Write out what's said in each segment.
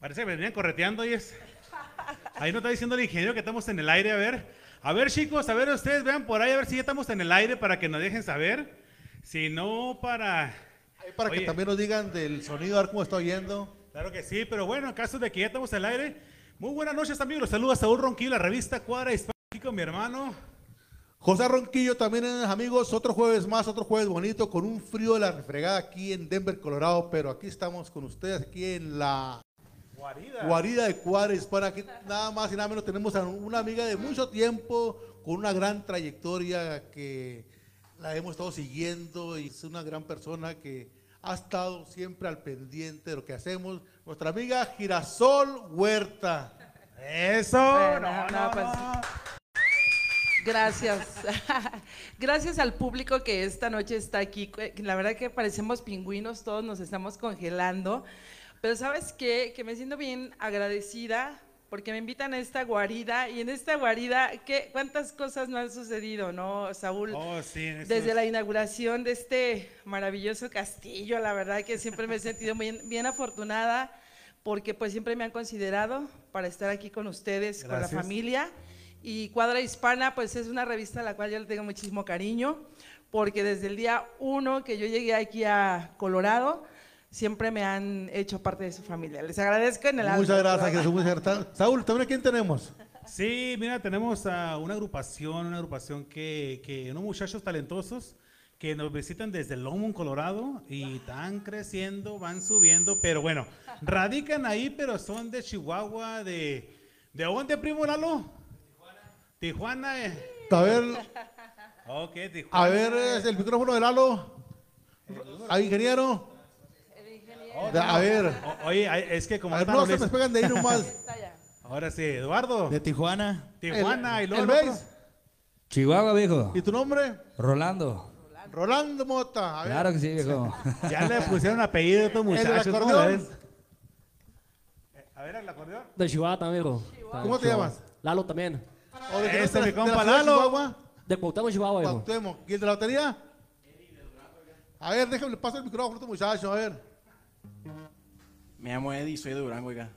Parece que me venían correteando y es. Ahí nos está diciendo el ingeniero que estamos en el aire, a ver. A ver, chicos, a ver, ustedes vean por ahí, a ver si ya estamos en el aire para que nos dejen saber. Si no, para. Ahí para que también nos digan del sonido, a ver cómo está oyendo. Claro que sí, pero bueno, en caso de que ya estamos en el aire. Muy buenas noches, amigos. Los saluda Saúl Ronquillo, la revista Cuadra con mi hermano. José Ronquillo también, amigos, otro jueves más, otro jueves bonito, con un frío de la refregada aquí en Denver, Colorado, pero aquí estamos con ustedes, aquí en la Guarida. guarida de Cuadra Hispana. Aquí nada más y nada menos tenemos a una amiga de mucho tiempo, con una gran trayectoria que la hemos estado siguiendo y es una gran persona que ha estado siempre al pendiente de lo que hacemos. Nuestra amiga Girasol Huerta. Eso. Bueno, no, no, no, pues, no. Gracias. Gracias al público que esta noche está aquí. La verdad que parecemos pingüinos, todos nos estamos congelando. Pero sabes qué? Que me siento bien agradecida porque me invitan a esta guarida y en esta guarida, ¿qué, ¿cuántas cosas no han sucedido, no, Saúl? Oh, sí, eso Desde es- la inauguración de este maravilloso castillo, la verdad que siempre me he sentido bien, bien afortunada porque pues siempre me han considerado para estar aquí con ustedes, con la Gracias. familia. Y Cuadra Hispana pues es una revista a la cual yo le tengo muchísimo cariño porque desde el día uno que yo llegué aquí a Colorado, siempre me han hecho parte de su familia. Les agradezco en el alma. Muchas gracias, Jesús. Muchas gracias. Saúl, ¿también a quién tenemos? Sí, mira, tenemos a una agrupación, una agrupación que, que unos muchachos talentosos que nos visitan desde Longmont, Colorado, y están creciendo, van subiendo, pero bueno, radican ahí, pero son de Chihuahua, de... ¿De dónde, primo Lalo? Tijuana. Tijuana, eh. A ver, Ok, Tijuana. a ver, es el micrófono de Lalo. ¿A ingeniero? De- a ver, O- oye, es que como a ver, no se me despegan de ahí nomás. Ahora sí, Eduardo. De Tijuana. Tijuana, el, y luego el el. Chihuahua, viejo. ¿Y tu nombre? Rolando. Rolando Mota. A ver. Claro que sí, viejo. Ya le pusieron apellido a estos muchachos. ¿cómo la acordeón. ves? Eh, A ver, el acordeón. De Chihuahua también, viejo. ¿Cómo te llamas? Lalo también. ¿O de qué Ese, de la- mi de la compa de Lalo. Chihuahua? De Cuauhtémoc, Chihuahua, viejo. Cuauhtémoc. ¿Y el de la lotería? A ver, déjame, le paso el micrófono a este muchacho, a ver. Me llamo Eddie, soy de Durango, oiga.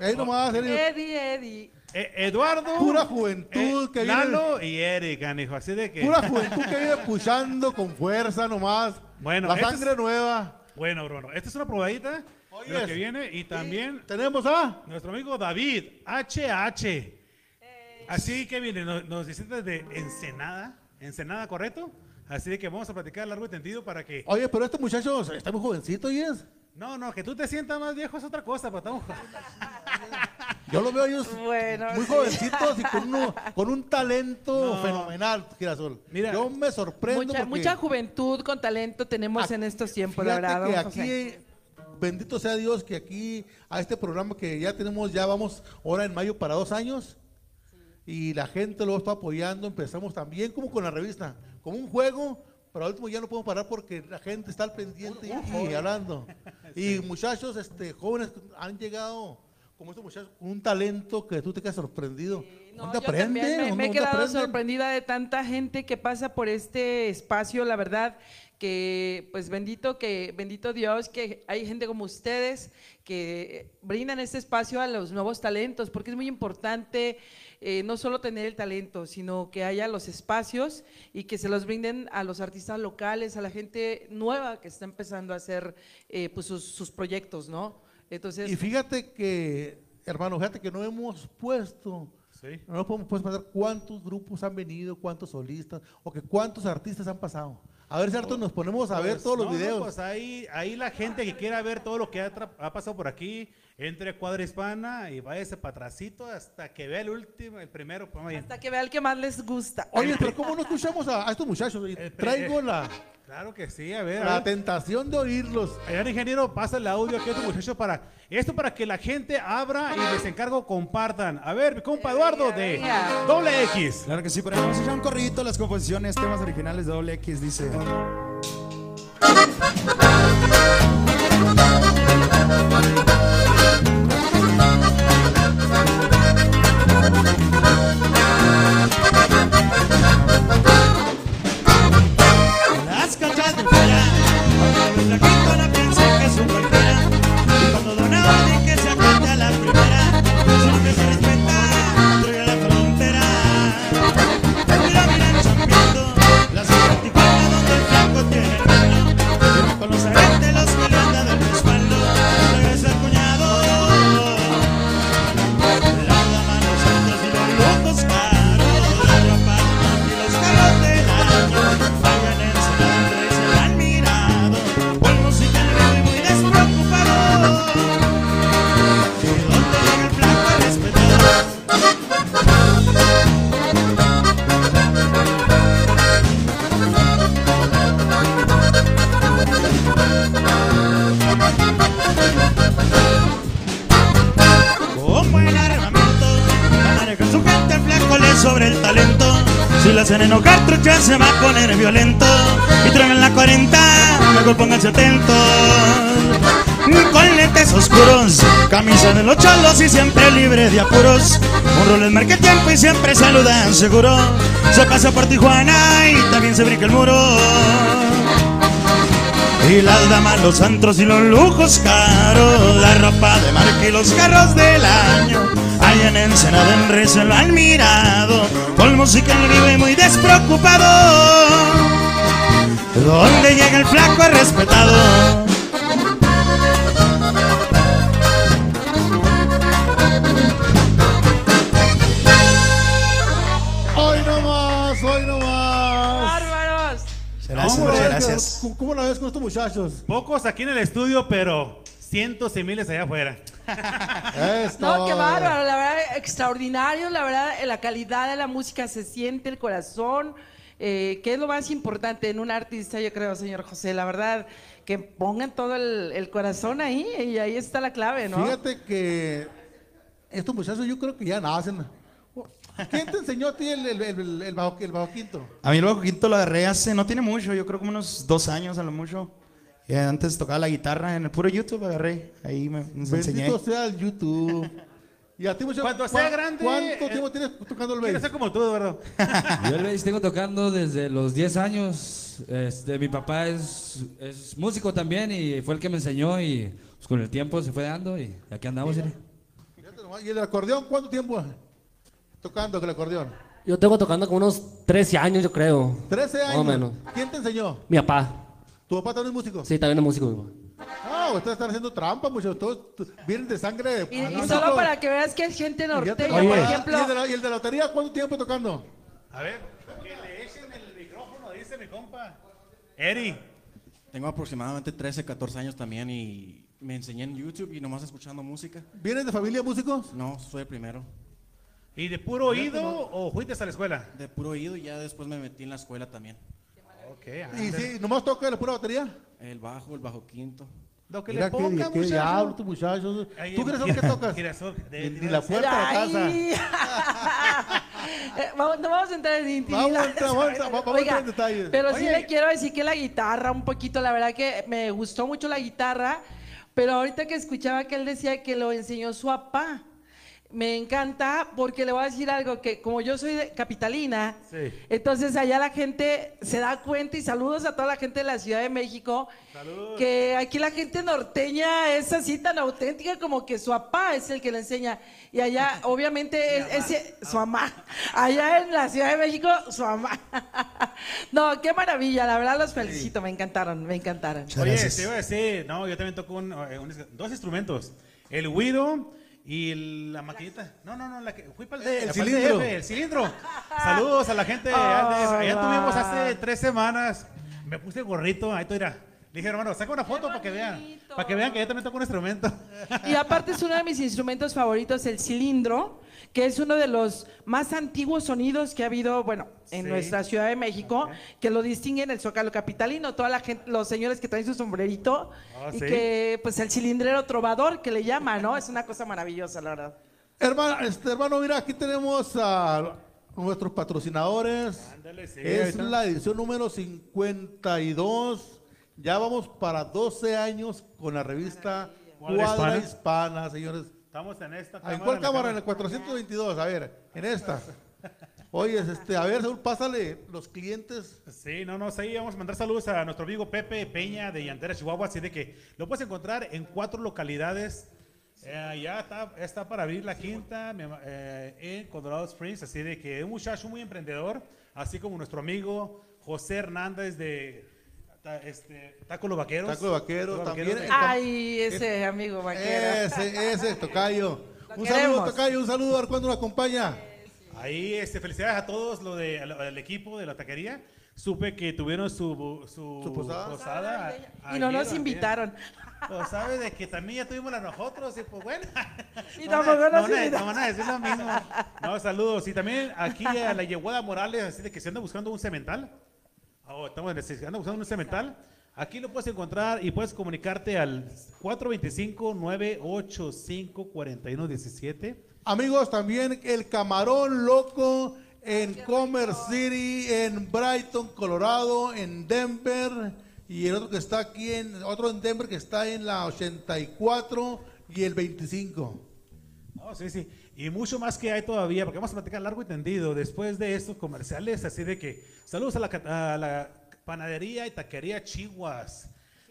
Ahí nomás, Eddie. Eddie, Eddie. Eh, Eduardo. Pura juventud eh, que viene. Lalo y Erika, hijo, así de que. Pura juventud que viene puchando con fuerza nomás. Bueno, La este sangre es- nueva. Bueno, Bruno, esta es una probadita de lo que viene y también Tenemos a. nuestro amigo David, HH. Así que viene, nos, nos visita desde Ensenada, Ensenada, ¿correcto? Así de que vamos a platicar largo y tendido para que... Oye, pero este muchacho está muy jovencito, ¿y es? No, no, que tú te sientas más viejo es otra cosa, pero estamos... Yo lo veo ellos Bueno, muy sí. jovencitos y con, uno- con un talento No. fenomenal, Girasol. Mira. Yo me sorprendo Mucha, porque mucha juventud con talento tenemos en estos tiempos, la verdad. que José. aquí, bendito sea Dios, que aquí a este programa que ya tenemos, ya vamos ahora en mayo para dos años, y la gente lo está apoyando. Empezamos también como con la revista, como un juego, pero al último ya no podemos parar porque la gente está al pendiente y, y hablando. Y muchachos, este, jóvenes han llegado como estos muchachos con un talento que tú te quedas sorprendido. No, ¿Dónde aprenden? Me, me he ¿Dónde quedado aprenden? sorprendida de tanta gente que pasa por este espacio, la verdad que pues bendito que bendito Dios que hay gente como ustedes que brindan este espacio a los nuevos talentos, porque es muy importante eh, no solo tener el talento, sino que haya los espacios y que se los brinden a los artistas locales, a la gente nueva que está empezando a hacer eh, pues sus, sus proyectos, ¿no? Entonces, Y fíjate que, hermano, fíjate que no hemos puesto, Sí. no nos podemos pues, pasar cuántos grupos han venido, cuántos solistas, o que cuántos artistas han pasado. A ver si harto nos ponemos a ver Pues, todos los no, no, videos. pues ahí, ahí la gente que quiera ver todo lo que ha, ha pasado por aquí, entre Cuadra Hispana y váyase para atrásito hasta que vea el último, el primero. pues, hasta que vea el que más les gusta. Oye, pero ¿cómo no escuchamos a, a estos muchachos? Traigo la, Claro que sí, a ver. a la ver. tentación de oírlos. Señor ingeniero, pasa el audio aquí a tu muchacho para esto para que la gente abra y les encargo compartan. A ver, mi compa Eduardo de. Doble X. Claro que sí, pero vamos a echar un corridito las composiciones, temas originales de Doble X, dice. La hacen enojar, trucha se va a poner violento. Y traen la 40, mejor pónganse atentos. Con lentes oscuros, camisa de los cholos y siempre libre de apuros. Un rol marca el tiempo y siempre saludan seguro. Se pasa por Tijuana y también se brinca el muro. Y las damas, los antros y los lujos caros, la ropa de marca y los carros del año. Allá en Ensenada, en Rizzo lo han mirado, con música en vivo y muy despreocupado. Donde llega el flaco es respetado. Hoy no más, hoy no más. ¡Bárbaros! Gracias, ¿Cómo la muchas ves, gracias. ¿Cómo, cómo la ves con estos muchachos? Pocos aquí en el estudio, pero cientos y miles allá afuera. Esto. No, qué bárbaro, la verdad, extraordinario, la verdad, la calidad de la música se siente, el corazón, eh, que es lo más importante en un artista, yo creo, señor José, la verdad, que pongan todo el, el corazón ahí y ahí está la clave, ¿no? Fíjate que estos muchachos yo creo que ya nacen. ¿Quién te enseñó a ti el, el, el, el bajo, el bajo quinto? A mí el bajo quinto lo agarré hace, no tiene mucho, yo creo como unos dos años a lo mucho. Eh, antes tocaba la guitarra en el puro YouTube, agarré, ahí me, enseñé. Bendito sea el YouTube. Y a ti, muchacho, Cuando sea ¿cuán- grande, ¿Cuánto eh, tiempo tienes tocando el Quiero bass? ser como tú, Eduardo. Yo el bass tengo tocando desde los 10 años. Este, mi papá es, es músico también y fue el que me enseñó y pues, con el tiempo se fue dando y aquí andamos. Fíjate nomás, ¿Y el acordeón cuánto tiempo tocando con el acordeón? Yo tengo tocando como unos 13 años, yo creo. 13 años. Más o menos. ¿Quién te enseñó? Mi papá. ¿Tu papá también es músico? Sí, también es músico. mi papá. Ustedes están haciendo trampa, muchachos. Todos vienen de sangre. Y, y músico. solo para que veas que es gente Y norteña, Oye, por ¿y el, ejemplo. de la, ¿Y el de la lotería cuánto tiempo tocando? A ver, que le echen el micrófono, dice mi compa. Eri. Tengo aproximadamente 13, 14 años también y me enseñé en YouTube y nomás escuchando música. ¿Vienes de familia músicos? No, soy el primero. ¿Y de puro oído o fuiste a la escuela? De puro oído y ya después me metí en la escuela también. Ok, ¿Y si nomás toca la pura batería? El bajo, el bajo quinto. Lo que Mira le qué, ponga, qué muchacho. diablo, tus muchachos. Ahí ¿Tú crees que tocas? Girasol, de- Ni, la puerta de la casa. Ay. Eh, vamos- no vamos a entrar en intimidades. Vamos a entrar- vamos a entrar- vamos a entrar en detalles. Pero sí Oye. le quiero decir que la guitarra, un poquito, la verdad que me gustó mucho la guitarra, pero ahorita que escuchaba que él decía que lo enseñó su papá. Me encanta porque le voy a decir algo que como yo soy de capitalina, Sí. entonces allá la gente se da cuenta y saludos a toda la gente de la Ciudad de México, que aquí la gente norteña es así tan auténtica como que su papá es el que le enseña y allá obviamente es, ese- su mamá, allá en la Ciudad de México su mamá. no, qué maravilla, la verdad los felicito, me encantaron, me encantaron. Oye, te iba a decir, no, yo también toco un- eh, un- dos instrumentos. El güiro y la maquinita. No, no, no, la que, fui para el, cilindro. DF, el cilindro. Saludos a la gente allá. de- allá tuvimos hace tres semanas. Me puse el gorrito, ahí tú dirás. Le dije, hermano, saca una foto para que vean. Para que vean que yo también toco un instrumento. Y aparte es uno de mis instrumentos favoritos, el cilindro, que es uno de los más antiguos sonidos que ha habido, bueno, en Sí. nuestra Ciudad de México, que lo distinguen el Zócalo Capitalino, toda la gente, los señores que traen su sombrerito, Ah, y ¿sí? que, pues, el cilindrero trovador, que le llama, ¿no? Es una cosa maravillosa, la verdad. Hermano, este, hermano, mira, aquí tenemos a nuestros patrocinadores. Ándale, sí, es ahorita. la edición número 52. Ya vamos para 12 años con la revista Cuadra. Hispana, señores. Estamos en esta ¿En cuál cámara? En el 422, a ver, en esta. Oye, este, a ver, Saúl, pásale los clientes. Sí, no, no, sí, vamos a mandar saludos a nuestro amigo Pepe Peña de Llantera, Chihuahua, así de que lo puedes encontrar en cuatro localidades. Eh, ya está, está para abrir la quinta eh, en Colorado Springs, así de que un muchacho muy emprendedor, así como nuestro amigo José Hernández de ta- este, Taco Los Vaqueros. Taco Los Vaqueros, también. Vaqueros. Ay, ese amigo vaquero. Ese, ese, Tocayo. Lo Un saludo, queremos. Tocayo, un saludo, a ver cuándo nos acompaña. Ahí, este, felicidades a todos lo de, al, al equipo de la taquería. Supe que tuvieron su, su, Su posada. posada Y no ayer nos invitaron. Pues sabes de que también ya tuvimos la nosotros y pues bueno. Y no, van tampoco a- nos no van a- invitaron. no van a decir lo mismo. No, saludos. Y también aquí a la Yeguada Morales, así de que se anda buscando un cemental. Oh, estamos necesitando buscando un cemental. Aquí lo puedes encontrar y puedes comunicarte al 425-985-4117. Amigos, también el camarón loco en Commerce City, en Brighton, Colorado, en Denver y el otro que está aquí en otro en Denver que está en la 84 y el 25. No, sí, sí. Y mucho más que hay todavía, porque vamos a platicar largo y tendido después de estos comerciales, así de que saludos a la, a la panadería y taquería Chihuas.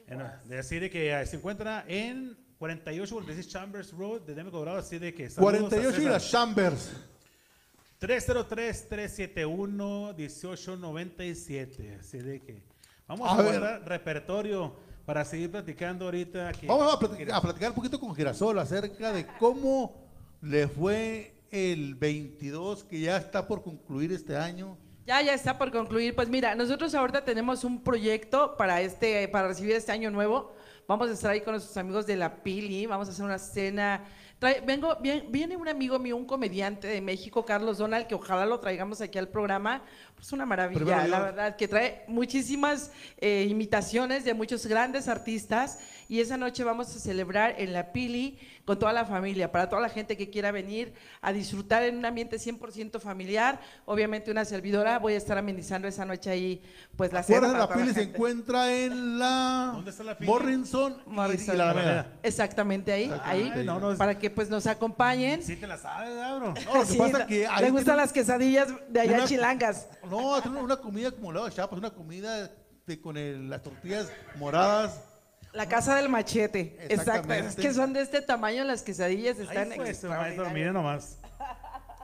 En- así de que se encuentra en 4846 Chambers Road de Denver, Colorado, así de que saludos a 48 y las Chambers. 303-371-1897. Así de que vamos A a, guardar repertorio para seguir platicando ahorita. que- Vamos a platicar, a platicar un poquito con Girasol acerca de cómo le fue el 22 que ya está por concluir este año. Ya, ya está por concluir. Pues mira, nosotros ahorita tenemos un proyecto para este, para recibir este año nuevo. Vamos a estar ahí con nuestros amigos de la Pili, vamos a hacer una cena. Trae- vengo, bien- viene un amigo mío, un comediante de México, Carlos Donald, que ojalá lo traigamos aquí al programa. Es una maravilla, Primero la verdad, que trae muchísimas eh, imitaciones de muchos grandes artistas. Y esa noche vamos a celebrar en la Pili con toda la familia, para toda la gente que quiera venir a disfrutar en un ambiente 100% familiar. Obviamente una servidora, voy a estar amenizando esa noche ahí, pues la cena. La Pili se encuentra en la ¿Dónde está la Pili? Morrison, y- Morrison. y, la Alameda. Exactamente ahí, ahí, no, no, para que pues nos acompañen. Sí te la sabes, cabrón. No, lo que Sí, pasa no- que ahí le gustan tiene- las quesadillas de allá una- chilangas. No, es una, una comida como la de Chiapas, una comida de- con el- las tortillas moradas. La casa del machete. Exacto. Exactamente. Es que son de este tamaño las quesadillas, están maestro, extraordinarias. miren nomás.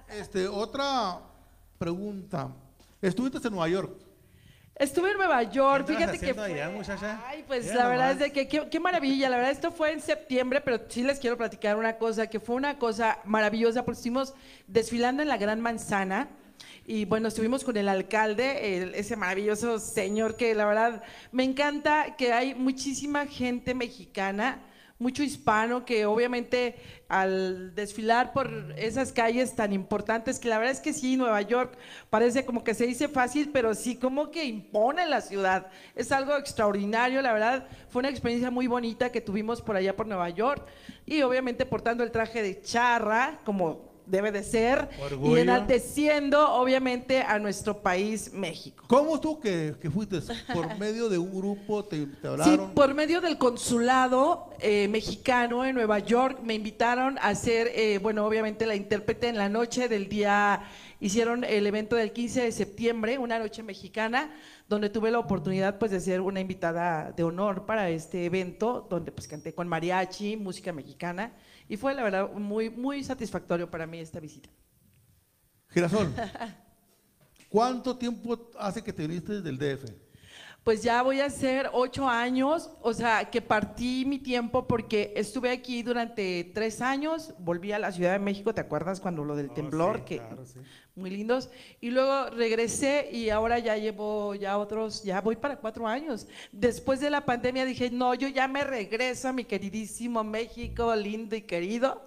Este, otra pregunta. Estuviste en Nueva York. Estuve en Nueva York, ¿Qué andabas fíjate que haciendo fue... allá, muchacha? Ay, pues Mira la verdad es de que qué, qué maravilla, la verdad esto fue en septiembre, pero sí les quiero platicar una cosa, que fue una cosa maravillosa, porque estuvimos desfilando en la Gran Manzana y bueno, estuvimos con el alcalde, ese maravilloso señor que la verdad me encanta que hay muchísima gente mexicana, mucho hispano que obviamente al desfilar por esas calles tan importantes, que la verdad es que sí, Nueva York parece como que se dice fácil, pero sí como que impone la ciudad. Es algo extraordinario, la verdad, fue una experiencia muy bonita que tuvimos por allá por Nueva York y obviamente portando el traje de charra, como debe de ser, Orgullo. y enalteciendo obviamente a nuestro país, México. ¿Cómo estuvo que, que fuiste? ¿Por medio de un grupo? ¿Te, te Sí, hablaron? por medio del consulado eh, mexicano en Nueva York me invitaron a ser, eh, bueno, obviamente la intérprete en la noche del día, hicieron el evento del 15 de septiembre, una noche mexicana, donde tuve la oportunidad pues de ser una invitada de honor para este evento, donde pues canté con mariachi, música mexicana, y fue la verdad muy, muy satisfactorio para mí esta visita. Girasol, ¿cuánto tiempo hace que te viniste del DF? Pues ya voy a hacer ocho años, o sea, que partí mi tiempo porque estuve aquí durante tres años, volví a la Ciudad de México, ¿te acuerdas cuando lo del Oh, temblor? sí, que claro, sí. Muy lindos. Y luego regresé y ahora ya llevo ya otros, ya voy para cuatro años. Después de la pandemia dije, no, yo ya me regreso a mi queridísimo México, lindo y querido.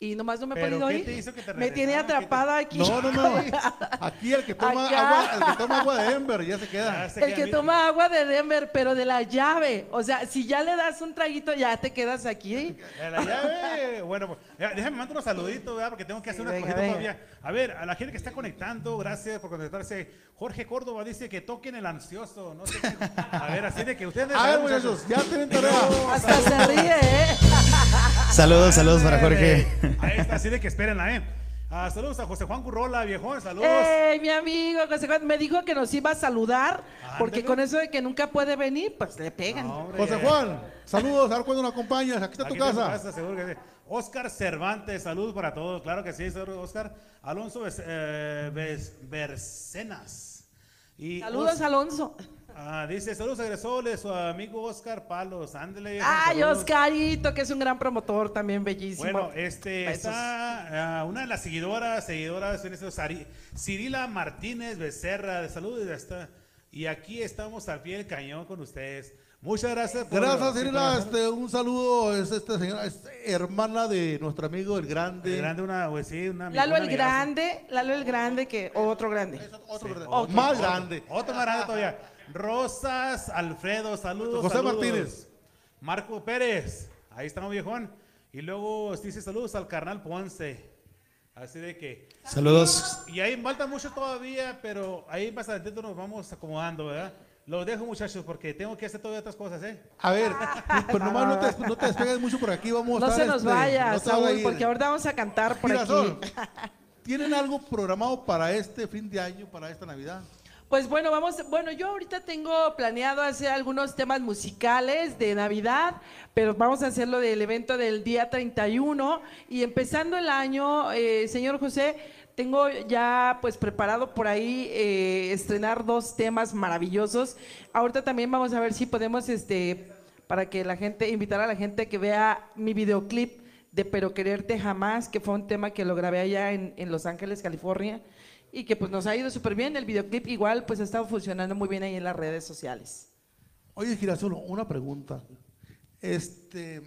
Y nomás no me he ¿Pero podido qué ir. te hizo que te me tiene atrapada aquí. No, no, no. Aquí el que toma, Acá. agua, el que toma agua de Ember ya se queda. Ya se El queda que bien. toma agua de Denver, pero de la llave. O sea, si ya le das un traguito, ya te quedas aquí. Eh, La llave, bueno, pues, déjame mandar unos saluditos, ¿verdad? Porque tengo que hacer Sí, unas venga, todavía. A ver, a la gente que está conectando, gracias por conectarse. Jorge Córdoba dice que toquen el ansioso. No sé qué. A ver, así de que ustedes. A ver, muchachos, ya tienen tarea. Hasta se ríe, ¿eh? Saludos, saludos para Jorge. Ahí está, así de que espérenla, ¿eh? Ah, saludos a José Juan Currola, viejón, saludos. ¡Ey, mi amigo! José Juan me dijo que nos iba a saludar, porque con eso de que nunca puede venir, pues le pegan. No. José Juan, saludos, a ver cuándo nos acompañas. Aquí está tu Aquí casa. seguro que sí. Oscar Cervantes, saludos para todos. Claro que sí, señor Oscar. Alonso Bes- eh, Bes- Bercenas. Y Saludos, Os- Alonso. Ah, dice, saludos agresores, su amigo Oscar Palos, ándele. Ay, saludos. Oscarito, que es un gran promotor, también bellísimo. Bueno, este, Besos. está ah, una de las seguidoras, seguidoras, en este, Sari- Cirila Martínez Becerra, de salud y está. Y aquí estamos al pie del cañón con ustedes. Muchas gracias. por- Gracias, Cirila. Este, un saludo. Es esta señora, es hermana de nuestro amigo el grande. El grande, una, pues sí, una Lalo una el amigaza. grande, Lalo el grande, que otro grande. Otro grande. Ok. Más grande. Otro más grande todavía. Rosas Alfredo, saludos. José saludos. Martínez. Marco Pérez, ahí estamos viejón. Y luego dice saludos al carnal Ponce. Así de que. Saludos. Y ahí falta mucho todavía, pero ahí más adelante nos vamos acomodando, ¿verdad? Los dejo, muchachos, porque tengo que hacer todas estas cosas, ¿eh? A ver, pues nomás no te, no te despegues mucho por aquí, vamos a No estar, se nos este, vaya, no a Saúl, porque ahorita vamos a cantar por Girasol, aquí. ¿Tienen algo programado para este fin de año, para esta Navidad? Pues bueno, vamos, bueno, yo ahorita tengo planeado hacer algunos temas musicales de Navidad, pero vamos a hacerlo del evento del día 31 y empezando el año, eh, señor José, tengo ya pues preparado por ahí eh, estrenar dos temas maravillosos. Ahorita también vamos a ver si podemos, este, para que la gente, invitar a la gente que vea mi videoclip de Pero Quererte Jamás, que fue un tema que lo grabé allá en, en Los Ángeles, California y que pues nos ha ido súper bien. El videoclip igual pues ha estado funcionando muy bien ahí en las redes sociales. Oye, Girasolo, una pregunta. Este,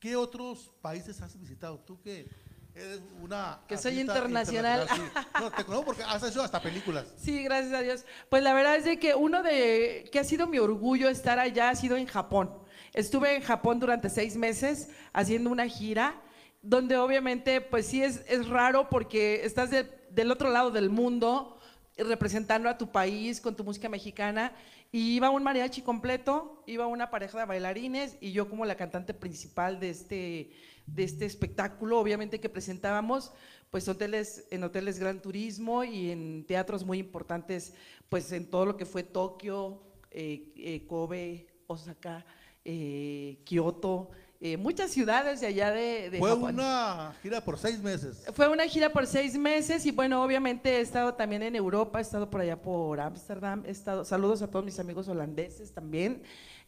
¿Qué otros países has visitado? Tú que eres una... Que soy internacional. sí. No, te conozco porque has hecho hasta películas. Sí, gracias a Dios. Pues la verdad es de que uno de que ha sido mi orgullo estar allá ha sido en Japón. Estuve en Japón durante seis meses haciendo una gira donde obviamente pues sí es, es raro porque estás de- del otro lado del mundo representando a tu país con tu música mexicana. Y iba un mariachi completo, iba una pareja de bailarines y yo como la cantante principal de este, de este espectáculo, obviamente que presentábamos pues hoteles, en hoteles Gran Turismo y en teatros muy importantes, pues en todo lo que fue Tokio, eh, eh, Kobe, Osaka, eh, Kioto, eh, muchas ciudades de allá de, de Fue Japón. una gira por seis meses. Fue una gira por seis meses y bueno, obviamente he estado también en Europa, he estado por allá por Ámsterdam, he estado, saludos a todos mis amigos holandeses también,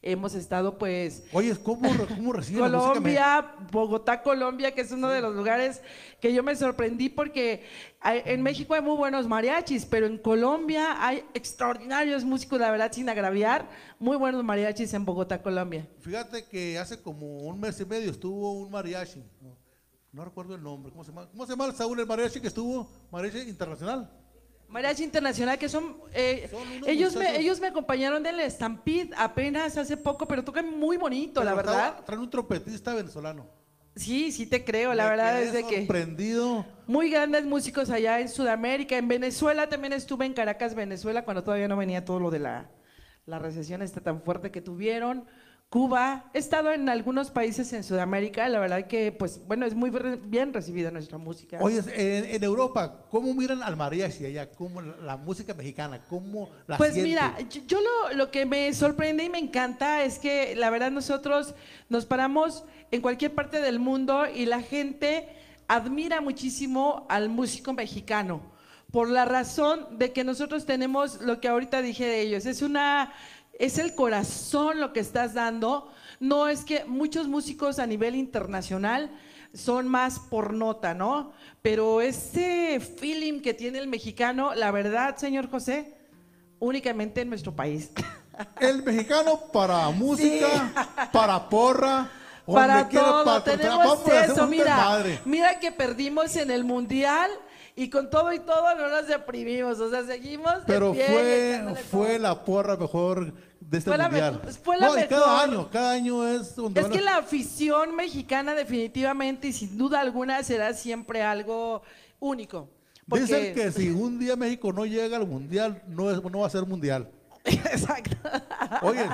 hemos estado pues Oye, ¿cómo, cómo reciben Colombia, Bogotá, Colombia, que es uno de los lugares que yo me sorprendí porque en México hay muy buenos mariachis, pero en Colombia hay extraordinarios músicos, la verdad, sin agraviar, muy buenos mariachis en Bogotá, Colombia. Fíjate que hace como un mes y medio estuvo un mariachi. No, no recuerdo el nombre. ¿Cómo se llama? ¿Cómo se llama Saúl el mariachi que estuvo? Mariachi internacional. Mariachi Internacional, que son, eh, Son ellos, me, ellos me acompañaron del Stampede apenas hace poco, pero tocan muy bonito, la Pero verdad. Traen un trompetista venezolano. Sí, sí te creo, la Me verdad es de que sorprendido. muy grandes músicos allá en Sudamérica, en Venezuela también estuve en Caracas, Venezuela, cuando todavía no venía todo lo de la, la recesión esta tan fuerte que tuvieron. Cuba, he estado en algunos países en Sudamérica, la verdad que, pues, bueno, es muy re- bien recibida nuestra música. Oye, en, en Europa, ¿cómo miran al mariachi allá? ¿Cómo la, la música mexicana? ¿Cómo la Pues mira, yo, yo lo, lo que me sorprende y me encanta es que la verdad nosotros nos paramos en cualquier parte del mundo y la gente admira muchísimo al músico mexicano por la razón de que nosotros tenemos lo que ahorita dije de ellos, es una es el corazón lo que estás dando, no es que muchos músicos a nivel internacional son más por nota, ¿no? Pero ese feeling que tiene el mexicano, la verdad, señor José, únicamente en nuestro país. El mexicano para música, para porra, Para todo, para- tenemos eso, mira, mira que perdimos en el mundial y con todo y todo no nos deprimimos, o sea, seguimos de Pero pie fue, fue la porra mejor de este Fue mundial. mejor- fue la No, y cada año, cada año es donde Es van a- que la afición mexicana definitivamente y sin duda alguna será siempre algo único. Porque... Dicen que si un día México no llega al mundial, no, es, no va a ser mundial. Exacto. Oye,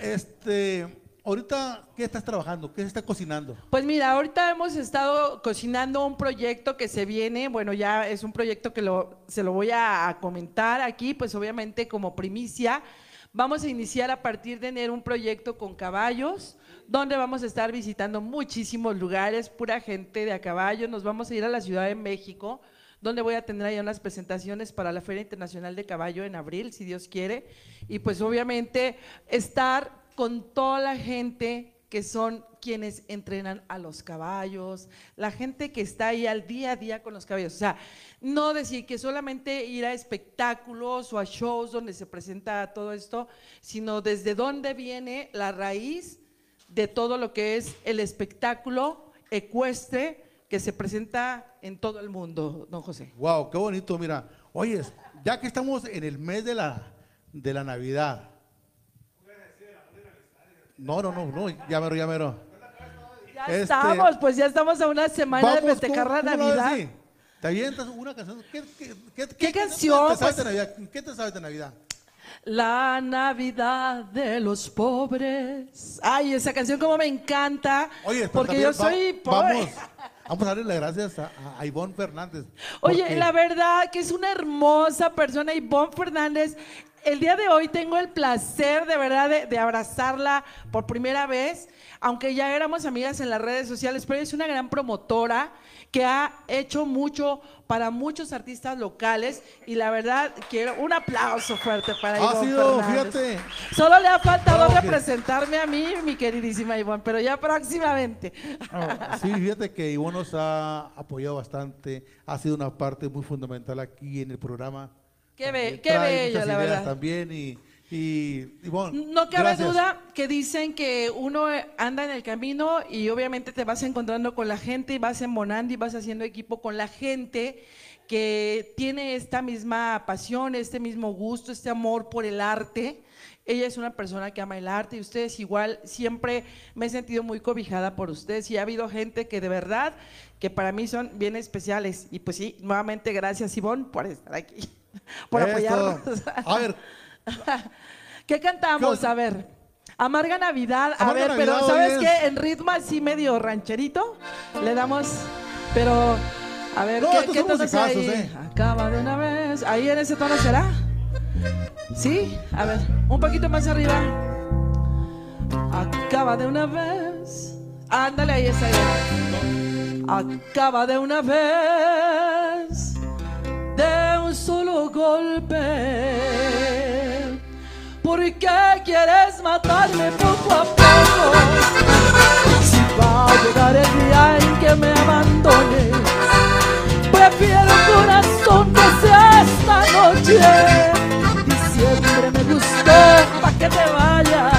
este, ahorita, ¿qué estás trabajando? ¿Qué se está cocinando? Pues mira, ahorita hemos estado cocinando un proyecto que se viene, bueno, ya es un proyecto que se lo voy a, comentar aquí, pues obviamente como primicia. Vamos a iniciar a partir de enero un proyecto con caballos, donde vamos a estar visitando muchísimos lugares, pura gente de a caballo. Nos vamos a ir a la Ciudad de México, donde voy a tener allá unas presentaciones para la Feria Internacional de Caballo en abril, si Dios quiere. Y pues obviamente estar con toda la gente que son quienes entrenan a los caballos, la gente que está ahí al día a día con los caballos. O sea, no decir que solamente ir a espectáculos o a shows donde se presenta todo esto, sino desde dónde viene la raíz de todo lo que es el espectáculo ecuestre que se presenta en todo el mundo, don José. Wow, qué bonito, mira. Oye, ya que estamos en el mes de la, de la Navidad. No, no, no, no, ya mero, ya mero. Ya Este, estamos, pues ya estamos a una semana de festejar la ¿cómo- cómo la ves Navidad. así? ¿Te avientas una canción? ¿Qué, qué, qué, ¿Qué canción? ¿Qué te sabes de Pues- Navidad? ¿Qué te sabes de Navidad? La Navidad de los pobres. Ay, esa canción como me encanta. Oye, porque yo va- soy pobre. Vamos, vamos a darle las gracias a, a Ivonne Fernández. Oye, porque- la verdad que es una hermosa persona, Ivonne Fernández. El día de hoy tengo el placer de verdad de, de abrazarla por primera vez, aunque ya éramos amigas en las redes sociales, pero es una gran promotora que ha hecho mucho para muchos artistas locales y la verdad quiero un aplauso fuerte para Ha Ivonne sido, Fernández. fíjate. Solo le ha faltado Ah, ok. representarme a mí, mi queridísima Ivonne, pero ya próximamente. Ah, Sí, fíjate que Ivonne nos ha apoyado bastante, ha sido una parte muy fundamental aquí en el programa. Qué, be- qué bello, la verdad. También y, y No cabe gracias. duda que dicen que uno eh, anda en el camino y obviamente te vas encontrando con la gente y vas embonando y vas haciendo equipo con la gente que tiene esta misma pasión, este mismo gusto, este amor por el arte. Ella es una persona que ama el arte y ustedes igual, siempre me he sentido muy cobijada por ustedes y ha habido gente que de verdad, que para mí son bien especiales. Y pues sí, nuevamente gracias Ivonne por estar aquí, por Esto. apoyarnos. A ver, ¿Qué cantamos? ¿Qué- A ver. Amarga Navidad. A Amarga ver, pero ¿sabes qué? En ritmo así medio rancherito le damos. Pero, a ver, No, ¿qué, qué son tono es ahí? eh. Acaba de una vez. ¿Ahí en ese tono será? ¿Sí? A ver, un poquito más arriba. Acaba de una vez. Ándale, ahí está. ahí. Acaba de una vez de un solo golpe. ¿Por qué quieres matarme poco a poco? Si va a llegar el día en que me abandones, prefiero corazón que sea esta noche. Diciembre me gustó, pa' que te vayas.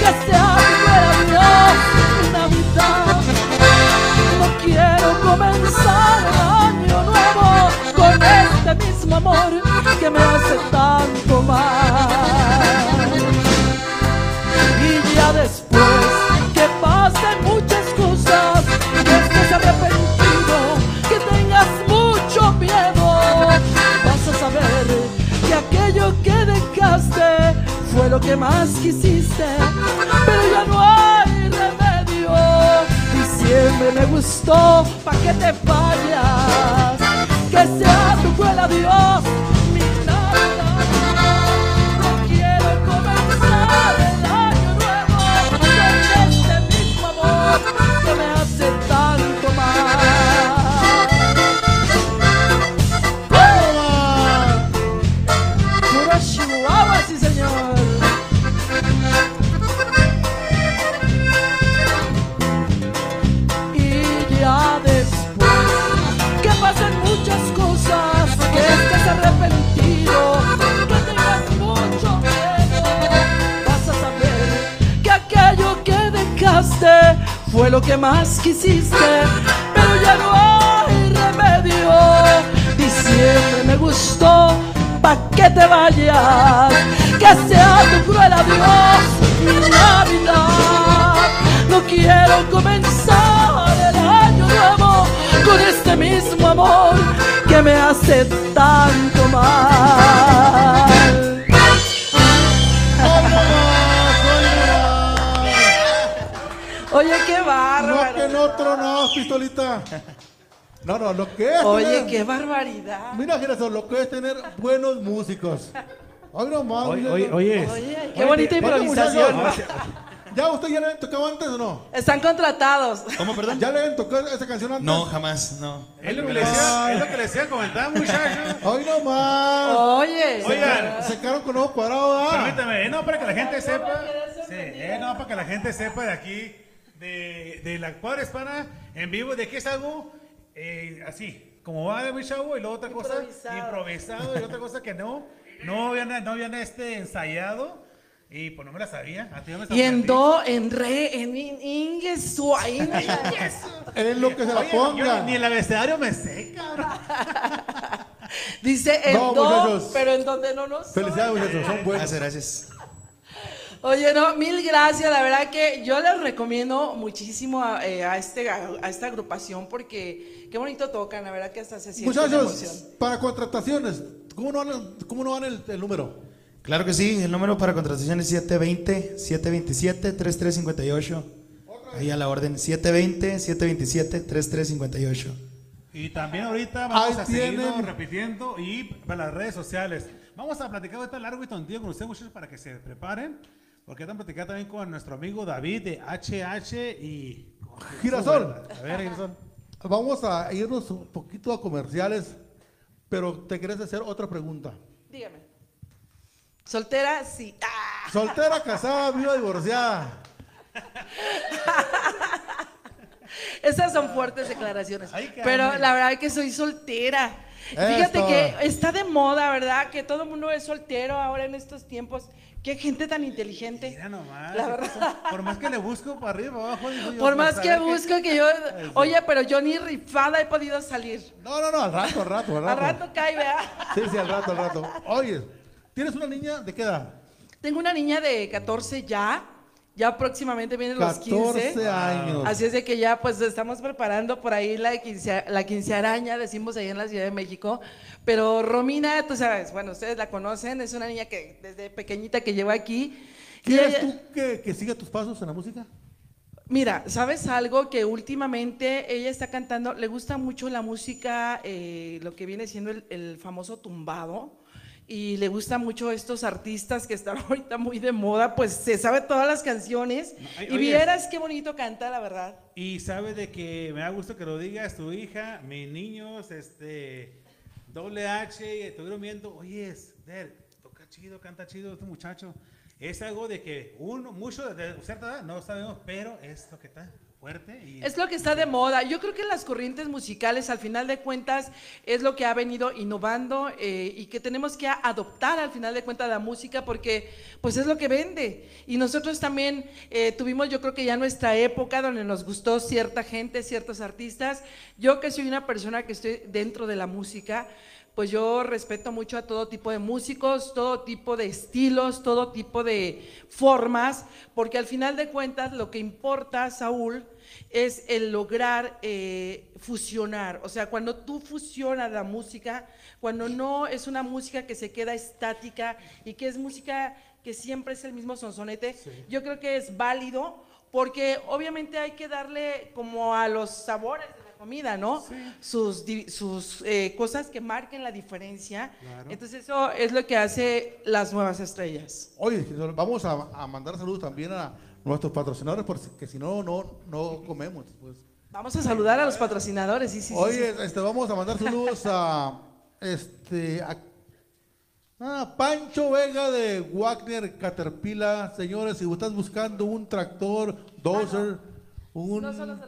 Que sea mi Dios, mi Navidad. No quiero comenzar este mismo amor que me hace tanto mal. Y ya después que pasen muchas cosas, que estés arrepentido, que tengas mucho miedo, vas a saber que aquello que dejaste fue lo que más quisiste, pero ya no hay remedio. Diciembre me gustó, pa' que te que sea lo que más quisiste, pero ya no hay remedio. Diciembre me gustó, pa' que te vayas, que sea tu cruel adiós, mi Navidad. No quiero comenzar el año nuevo con este mismo amor que me hace tanto mal. Oye, qué no que bárbaro. no tronabas, pistolita. No, no, lo que es. Oye, tener- qué barbaridad. Mira, Gerson, lo que es tener buenos músicos. Ay, no más. Oye, oye, oye. Oye, qué bonita Oye, improvisación. ¿Ya usted ya le habían tocado antes o no? Están contratados. ¿Cómo, perdón? ¿Ya le habían tocado esa canción antes? No, jamás, no. Es lo que le decía, es lo que le decía comentar, muchachos. Ay, no más. Oye. Oigan, Se quedaron con ojo cuadrado, ¿ah? Permítame, eh, no, para que la gente sepa. Sí, eh, no, para que la gente sepa de aquí, de, de la cuadra hispana, en vivo, de que es algo eh, así, como va de mi chavo, y luego otra cosa Improvisado. improvisado, y otra cosa que no, no habían, no habían este ensayado, y pues no me la sabía. a ti ya me Y en do, en re, en in, ingue, su, ahí. Es lo que se la Oye, yo pongan. ni el abecedario me sé, cabrón. Dice en No, do, muchachos. pero en donde no nos Felicidades, muchachos, son buenos. Gracias, gracias. Oye, no, mil gracias. La verdad que yo les recomiendo muchísimo a, eh, a este, a, a esta agrupación porque qué bonito tocan. La verdad que hasta se siente. Muchachos, para contrataciones, ¿cómo no van, cómo no van el, el número? Claro que sí, el número para contratación es 720-727-3358. Ahí a la orden, 720-727-3358. Y también ahorita vamos Ahí a tienen. repitiendo y para las redes sociales. Vamos a platicar ahorita largo y tontillo con ustedes, muchachos, para que se preparen. Porque están platicando también con nuestro amigo David de HH y... Girasol. A ver, Girasol. Vamos a irnos un poquito a comerciales, pero te querés hacer otra pregunta. Dígame. Soltera, sí. Ah, Soltera, casada, viva, divorciada. esas son fuertes declaraciones. Ay. Pero la verdad es que soy soltera. Fíjate que está de moda, ¿verdad? Que todo el mundo es soltero ahora en estos tiempos. Qué gente tan inteligente. Mira nomás. La verdad. Por más que le busco para arriba, para abajo, digo yo, Por pues, más que busco que yo... Oye, pero yo ni rifada he podido salir. No, no, no, al rato, al rato, al rato. Al rato cae, ¿verdad? Sí, sí, al rato, al rato. Oye, ¿tienes una niña de qué edad? Tengo una niña de 14 ya. Ya próximamente vienen los 15. 14 años. Así es de que ya pues estamos preparando por ahí la, quince, la quincearaña, decimos ahí en la Ciudad de México. Pero Romina, tú sabes, bueno, ustedes la conocen, es una niña que desde pequeñita que lleva aquí. ¿Quieres ella- tú que, que siga tus pasos en la música? Mira, ¿sabes algo? Que últimamente ella está cantando, le gusta mucho la música, eh, lo que viene siendo el, el famoso tumbado, y le gusta mucho estos artistas que están ahorita muy de moda, pues se sabe todas las canciones, ay, y vieras qué bonito canta, la verdad. Y sabe de que me da gusto que lo digas, tu hija, mis niños, este, doble H, estuvieron viendo, oye, toca chido, canta chido este muchacho. Es algo de que uno, mucho de cierta edad, no sabemos, pero es lo que está Es lo que está de moda. Yo creo que las corrientes musicales, al final de cuentas, es lo que ha venido innovando eh, y que tenemos que adoptar al final de cuentas la música porque pues es lo que vende. Y nosotros también eh, tuvimos, yo creo que ya nuestra época donde nos gustó cierta gente, ciertos artistas. Yo que soy una persona que estoy dentro de la música, pues yo respeto mucho a todo tipo de músicos, todo tipo de estilos, todo tipo de formas, porque al final de cuentas lo que importa, Saúl, es el lograr eh, fusionar. O sea, cuando tú fusionas la música, cuando no es una música que se queda estática y que es música que siempre es el mismo sonsonete, yo creo que es válido porque obviamente hay que darle como a los sabores comida, ¿no? Sus, di- sus eh, cosas que marquen la diferencia. Entonces eso es lo que hace las nuevas estrellas. Oye, vamos a, a mandar saludos también a nuestros patrocinadores, porque si no, no, no comemos. Pues. Vamos a saludar a los patrocinadores, sí, sí, sí, Oye, sí. este, vamos a mandar saludos a, este, a, a Pancho Vega de Wagner Caterpillar. Señores, si estás buscando un tractor, dozer, un No son los de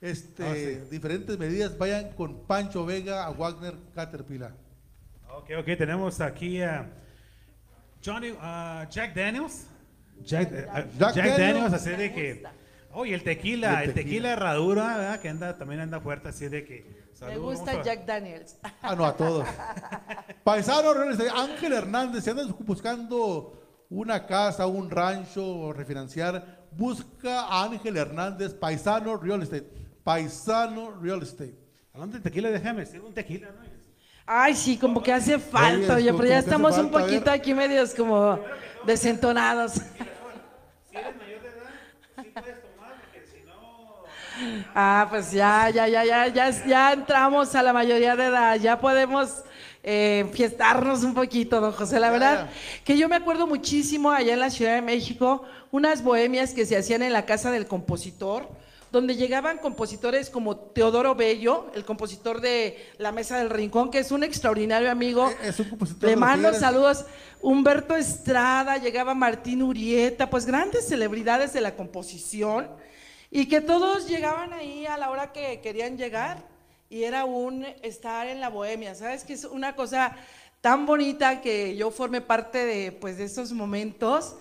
este, diferentes medidas, vayan con Pancho Vega a Wagner Caterpillar. Ok, ok, tenemos aquí a Johnny, ah, Jack Daniels. Jack, eh, ah, Jack Jack Daniels. Así de que. Oye, el tequila, El el tequila. herradura, ¿verdad? Que anda, también anda fuerte, así de que. Me gusta Jack Daniels. Ah, no, a todos. Paisano, Ángel Hernández, si andas buscando una casa, un rancho o refinanciar, busca a Ángel Hernández, Paisano Real Estate. Paisano Real Estate. Hablando de tequila, déjame decir un tequila, ¿no? Ay, sí, como que hace falta, Oye, pero ya estamos un poquito aquí medios como desentonados. Si eres mayor de edad, sí puedes tomar, porque si no. Ah, pues ya, ya, ya, ya, ya, ya entramos a la mayoría de edad, ya podemos eh, fiestarnos un poquito, don José. La verdad que yo me acuerdo muchísimo allá en la Ciudad de México, unas bohemias que se hacían en la casa del compositor, donde llegaban compositores como Teodoro Bello, el compositor de La Mesa del Rincón, que es un extraordinario amigo. Eh, Es un compositor Le mando saludos. Humberto Estrada, llegaba Martín Urieta, pues grandes celebridades de la composición y que todos llegaban ahí a la hora que querían llegar y era un estar en la bohemia. ¿Sabes? Que es una cosa tan bonita que yo forme parte de, pues, de estos momentos.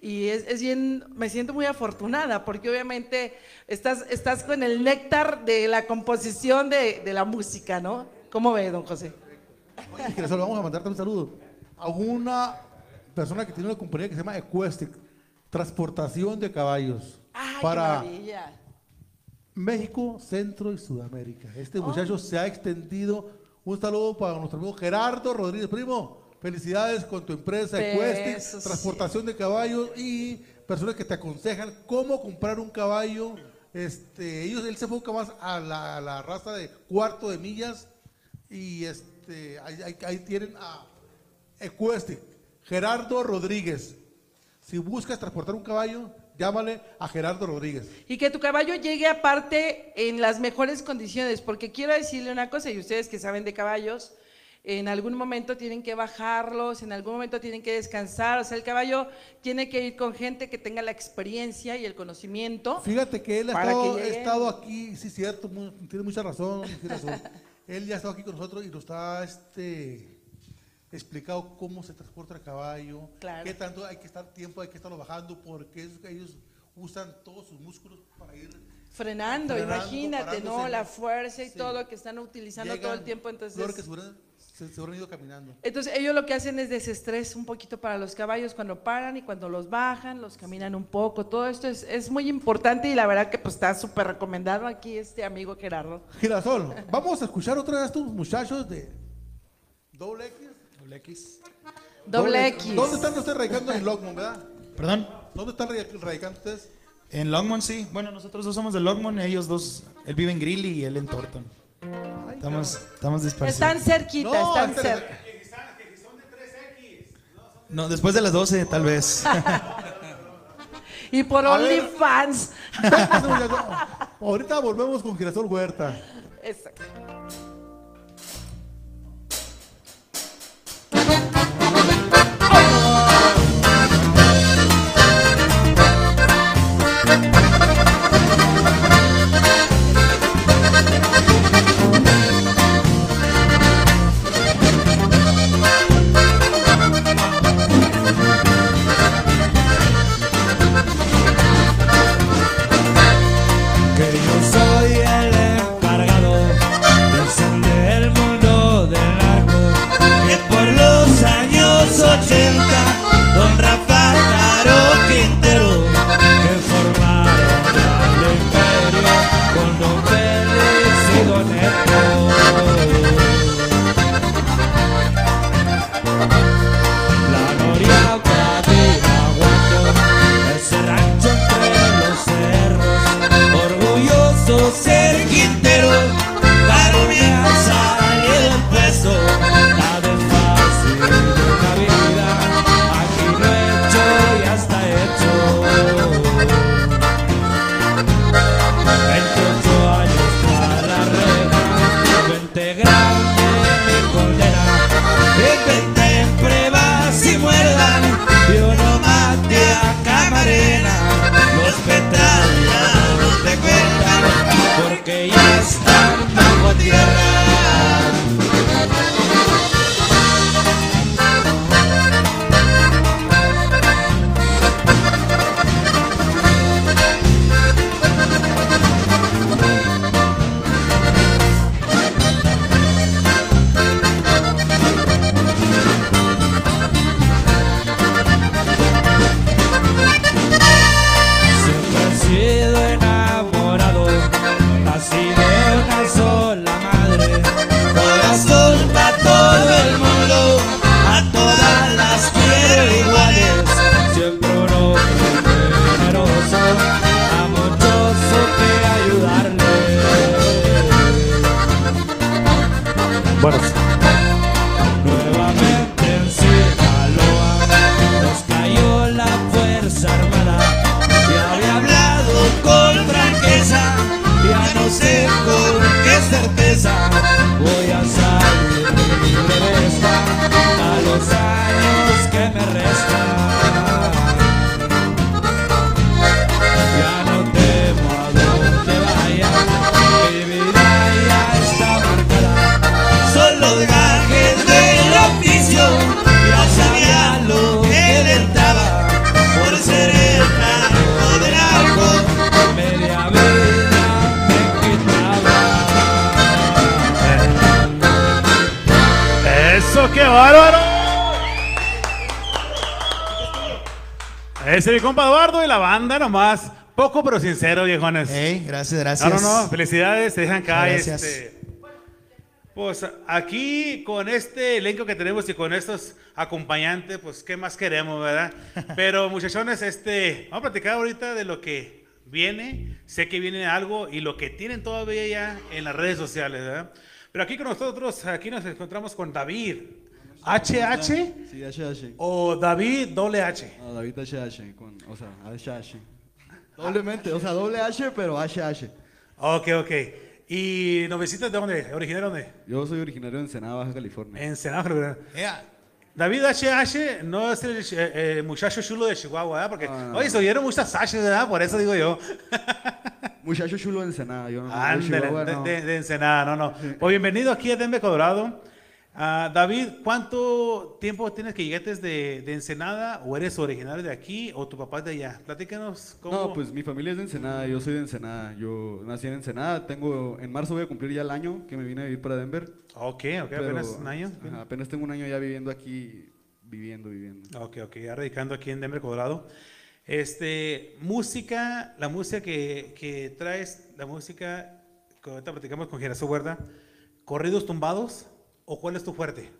Y es, es bien, me siento muy afortunada porque obviamente estás, estás con el néctar de la composición de, de la música, ¿no? ¿Cómo ve, don José? Oye, que vamos a mandarte un saludo. a una persona que tiene una compañía que se llama Equestic, transportación de caballos Ay, qué para maravilla. México, Centro y Sudamérica. Este Oh. muchacho se ha extendido. Un saludo para nuestro amigo Gerardo Rodríguez. Primo, felicidades con tu empresa sí. transportación de caballos y personas que te aconsejan cómo comprar un caballo. Este, ellos, él se enfoca más a la, a la raza de cuarto de millas y este, ahí, ahí- ahí tienen a Equestic, Gerardo Rodríguez. Si buscas transportar un caballo, llámale a Gerardo Rodríguez. Y que tu caballo llegue aparte en las mejores condiciones, porque quiero decirle una cosa, y ustedes que saben de caballos, en algún momento tienen que bajarlos, en algún momento tienen que descansar, o sea, el caballo tiene que ir con gente que tenga la experiencia y el conocimiento. Fíjate que él ha estado, que aquí, sí, cierto, tiene mucha razón. tiene razón. él ya ha estado aquí con nosotros y nos ha este, explicado cómo se transporta el caballo, Claro. qué tanto hay que estar tiempo, hay que estarlo bajando, porque es que ellos usan todos sus músculos para ir. Frenando, Frenando, imagínate, ¿no? La fuerza y Sí. todo que están utilizando todo el tiempo, entonces... flores que se hubieran, se, ido caminando. Entonces ellos lo que hacen es desestrés un poquito para los caballos cuando paran y cuando los bajan, los caminan un poco. Todo esto es, es muy importante y la verdad que pues está súper recomendado aquí este amigo Gerardo. Girasol, vamos a escuchar otra vez a estos muchachos de Doble X. Doble X. Doble X. ¿Dónde están ustedes radicando en Logmont, verdad? Perdón. ¿Dónde están radic- radicando ustedes? En Longmont sí. Bueno, nosotros dos somos de Longmont, ellos dos. Él vive en Greeley y él en Thornton. Estamos, estamos Están dispersos. cerquita, No, están cerca. No, después de las 12 tal vez. Y por. OnlyFans. Ahorita volvemos con Girasol Huerta. Exacto. Bárbaro! Ese es mi compa Eduardo y la banda nomás. Poco pero sincero, viejones. Ey, gracias, No, gracias. no, no, felicidades, se dejan caer. Este, pues aquí con este elenco que tenemos y con estos acompañantes, pues qué más queremos, ¿verdad? Pero muchachones, este, vamos a platicar ahorita de lo que viene. Sé que viene algo y lo que tienen todavía ya en las redes sociales, ¿verdad? Pero aquí con nosotros, aquí nos encontramos con David. ¿HH Sí, HH. o David doble H? No, David HH, con, o sea, HH. Doblemente, o sea, doble H, pero HH. Ok, ok. ¿Y nos visitas de dónde? ¿Originario de dónde? Yo soy originario de Ensenada, Baja California. En Senado, ¿verdad? Ea, David HH no es el eh, eh, muchacho chulo de Chihuahua, ¿verdad? Porque, No, no, oye, no. se oyeron muchas H, ¿verdad? Por eso digo yo. Muchacho chulo de Ensenada, yo no. de Ándale, de, no. de- de Ensenada, no, no. Pues bienvenido aquí a Denver, Colorado. Ah, David, ¿cuánto tiempo tienes que llegaste de, de Ensenada? ¿O eres originario de aquí o tu papá es de allá? Platícanos cómo. No, pues mi familia es de Ensenada, yo soy de Ensenada. Yo nací en Ensenada, tengo, en marzo voy a cumplir ya el año que me vine a vivir para Denver. Ok, ok, apenas un año. ajá, apenas tengo un año ya viviendo aquí, viviendo, viviendo. Ok, ok, ya radicando aquí en Denver, Colorado. Este, música, la música que, que traes, la música que ahorita platicamos con Gerardo Huerta, corridos tumbados o cuál es tu fuerte?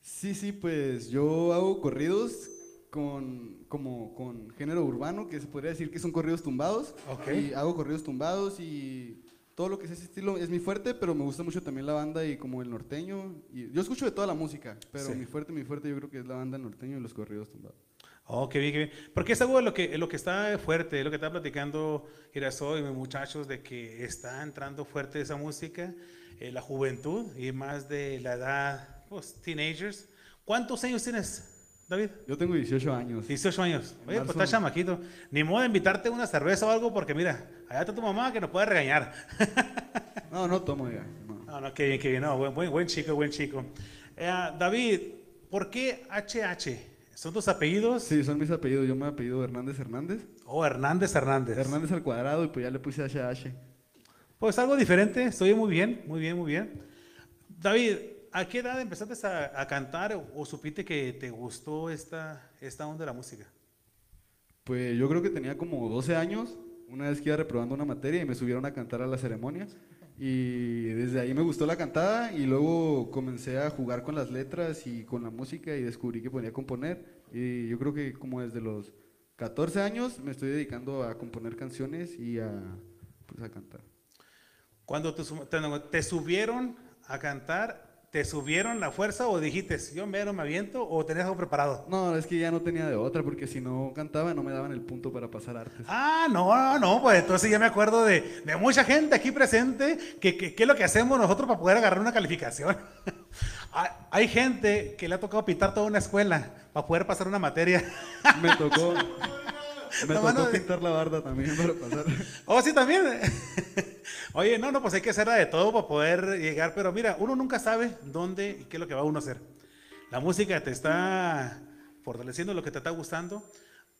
Sí, sí, pues yo hago corridos con, como, con género urbano, que se podría decir que son corridos tumbados. Ok. Y hago corridos tumbados y todo lo que es ese estilo es mi fuerte, pero me gusta mucho también la banda y como el norteño. Y yo escucho de toda la música, pero Sí. mi fuerte, mi fuerte yo creo que es la banda norteño y los corridos tumbados. Oh, qué bien, qué bien. Porque es algo de lo que, lo que está fuerte, lo que está platicando Girasol y mis muchachos, de que está entrando fuerte esa música, eh, la juventud y más de la edad, pues, teenagers. ¿Cuántos años tienes, David? Yo tengo 18 años. 18 años. Oye, pues marzo. está chamaquito. Ni modo de invitarte una cerveza o algo, porque mira, allá está tu mamá que nos puede regañar. No, no tomo ya. no. No, no, qué bien, qué bien. No, buen, buen, buen chico, buen chico. Eh, David, ¿por qué HH? ¿Son tus apellidos? Sí, son mis apellidos. Yo me apellido Hernández Hernández. O Hernández Hernández. Hernández al cuadrado y pues ya le puse HH. Pues algo diferente, estoy muy bien, muy bien, muy bien. David, ¿a qué edad empezaste a, cantar o, supiste que te gustó esta, esta onda de la música? Pues yo creo que tenía como 12 años, una vez que iba reprobando una materia y me subieron a cantar a la ceremonia. Y desde ahí me gustó la cantada y luego comencé a jugar con las letras y con la música y descubrí que podía componer. Y yo creo que como desde los 14 años me estoy dedicando a componer canciones y a, pues, a cantar. Cuando te, su- te- te subieron a cantar, ¿te subieron la fuerza o dijiste, yo mero me aviento o tenías algo preparado? No, es que ya no tenía de otra porque si no cantaba no me daban el punto para pasar artes. Ah, no, no, pues entonces ya me acuerdo de, de mucha gente aquí presente que, que, que es lo que hacemos nosotros para poder agarrar una calificación. hay gente que le ha tocado pintar toda una escuela para poder pasar una materia. Me tocó, me mano, tocó de- pintar la barda también para pasar. Oh, sí, también. Oye, no, no, pues hay que hacer la de todo para poder llegar, pero mira, uno nunca sabe dónde y qué es lo que va uno a hacer. La música te está fortaleciendo lo que te está gustando.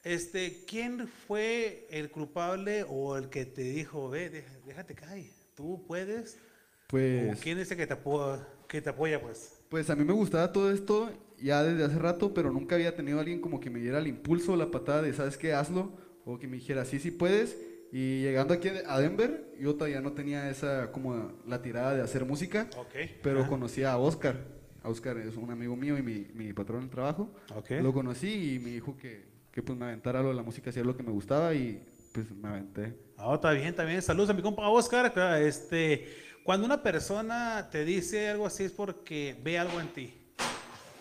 Este, ¿quién fue el culpable o el que te dijo, ve, deja- déjate caer, tú puedes? Pues... ¿O quién es el que te, apo- que te apoya, pues? Pues a mí me gustaba todo esto ya desde hace rato, pero nunca había tenido a alguien como que me diera el impulso, la patada de, ¿sabes qué? Hazlo. O que me dijera, sí, sí puedes. Y llegando aquí a Denver, yo todavía no tenía esa, como la tirada de hacer música, Ok. pero Ajá. conocí a Oscar. A Oscar es un amigo mío y mi, mi patrón del trabajo. Ok. Lo conocí y me dijo que, que pues me aventara lo de la música, hacía lo que me gustaba y pues me aventé. Ah, está bien, está bien. Saludos a mi compa Oscar. Este, cuando una persona te dice algo así es porque ve algo en ti.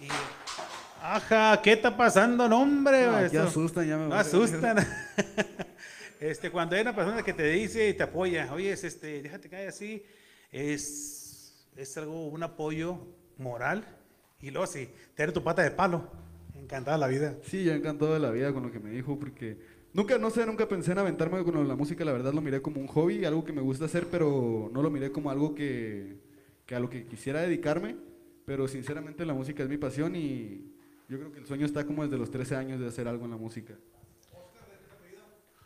Y, ajá, ¿qué está pasando, no, hombre? No, Esto- asustan, ya me voy. asustan. este, cuando hay una persona que te dice y te apoya, oye, es este, déjate caer así, es, es algo, un apoyo moral. Y luego sí, tener tu pata de palo. Encantada la vida. Sí, yo encantado de la vida con lo que me dijo, porque nunca, no sé, nunca pensé en aventarme con la música, la verdad lo miré como un hobby, algo que me gusta hacer, pero no lo miré como algo que, que a lo que quisiera dedicarme, pero sinceramente la música es mi pasión y yo creo que el sueño está como desde los 13 años de hacer algo en la música.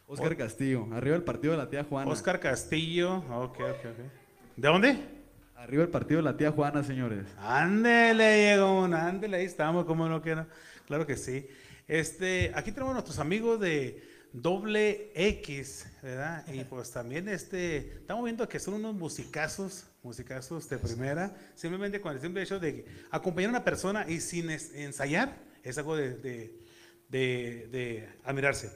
Oscar Castillo, arriba el partido de la tía Juana. Oscar Castillo. Ok, ok, ok. ¿De dónde? Arriba el partido de la tía Juana, señores. Ándele, llegó ándele, ahí estamos, como no quiera. Claro que sí. Este, aquí tenemos a nuestros amigos de Doble X, ¿verdad? Y pues también este, estamos viendo que son unos musicazos, musicazos de primera, simplemente con el simple hecho de acompañar a una persona y sin ensayar, es algo de, de, de- de admirarse.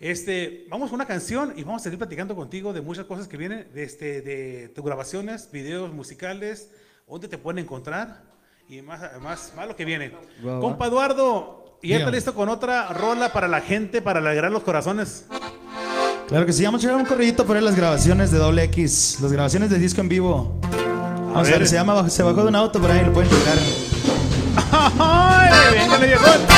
Este, vamos con una canción y vamos a seguir platicando contigo de muchas cosas que vienen, de, este, de tus grabaciones, videos musicales, dónde te pueden encontrar y más, más, más lo que viene. Va. Compa Eduardo, ¿y ya está listo con otra rola para la gente, para alegrar los corazones? Claro que sí, vamos a llevar un corridito por ahí las grabaciones de Doble X, las grabaciones de disco en vivo. Vamos a ver, ver. se llama Se bajó de un auto por ahí, lo pueden checar. ¡Ay! ¡Véngale, viejón!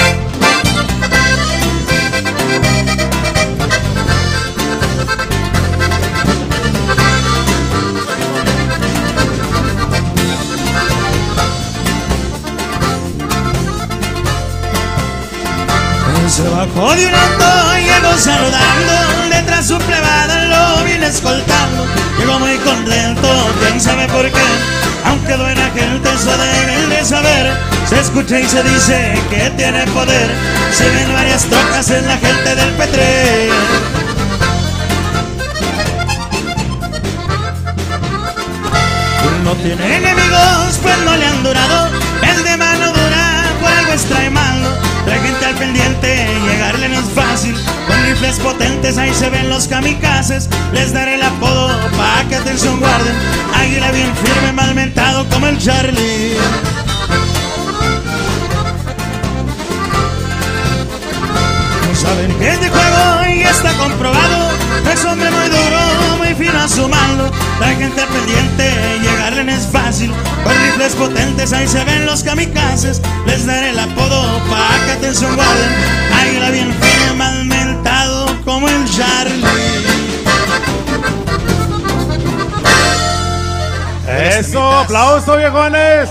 Se bajó de un auto, llegó saludando, detrás su plebada lo viene escoltando. Llegó muy contento, quién sabe por qué, aunque buena gente eso deben de saber. Se escucha y se dice que tiene poder, se ven varias trocas en la gente del Petre. No tiene enemigos, pues no le han durado. El de mano dura, por algo extrae mano. Trae gente al pendiente, llegarle no es fácil. Con rifles potentes, ahí se ven los kamikazes. Les daré el apodo pa' que atención guarden. Águila bien firme, mal mentado como el Charlie. No saben que este juego ya está comprobado. Es hombre muy duro, muy fino a su mano. La gente pendiente, llegarle no es fácil. Con rifles potentes, ahí se ven los kamikazes. Les daré el apodo pa' que atención guarden. Águila bien firme, mal mentado como el Charlie. ¡Eso! ¡Aplauso, viejones!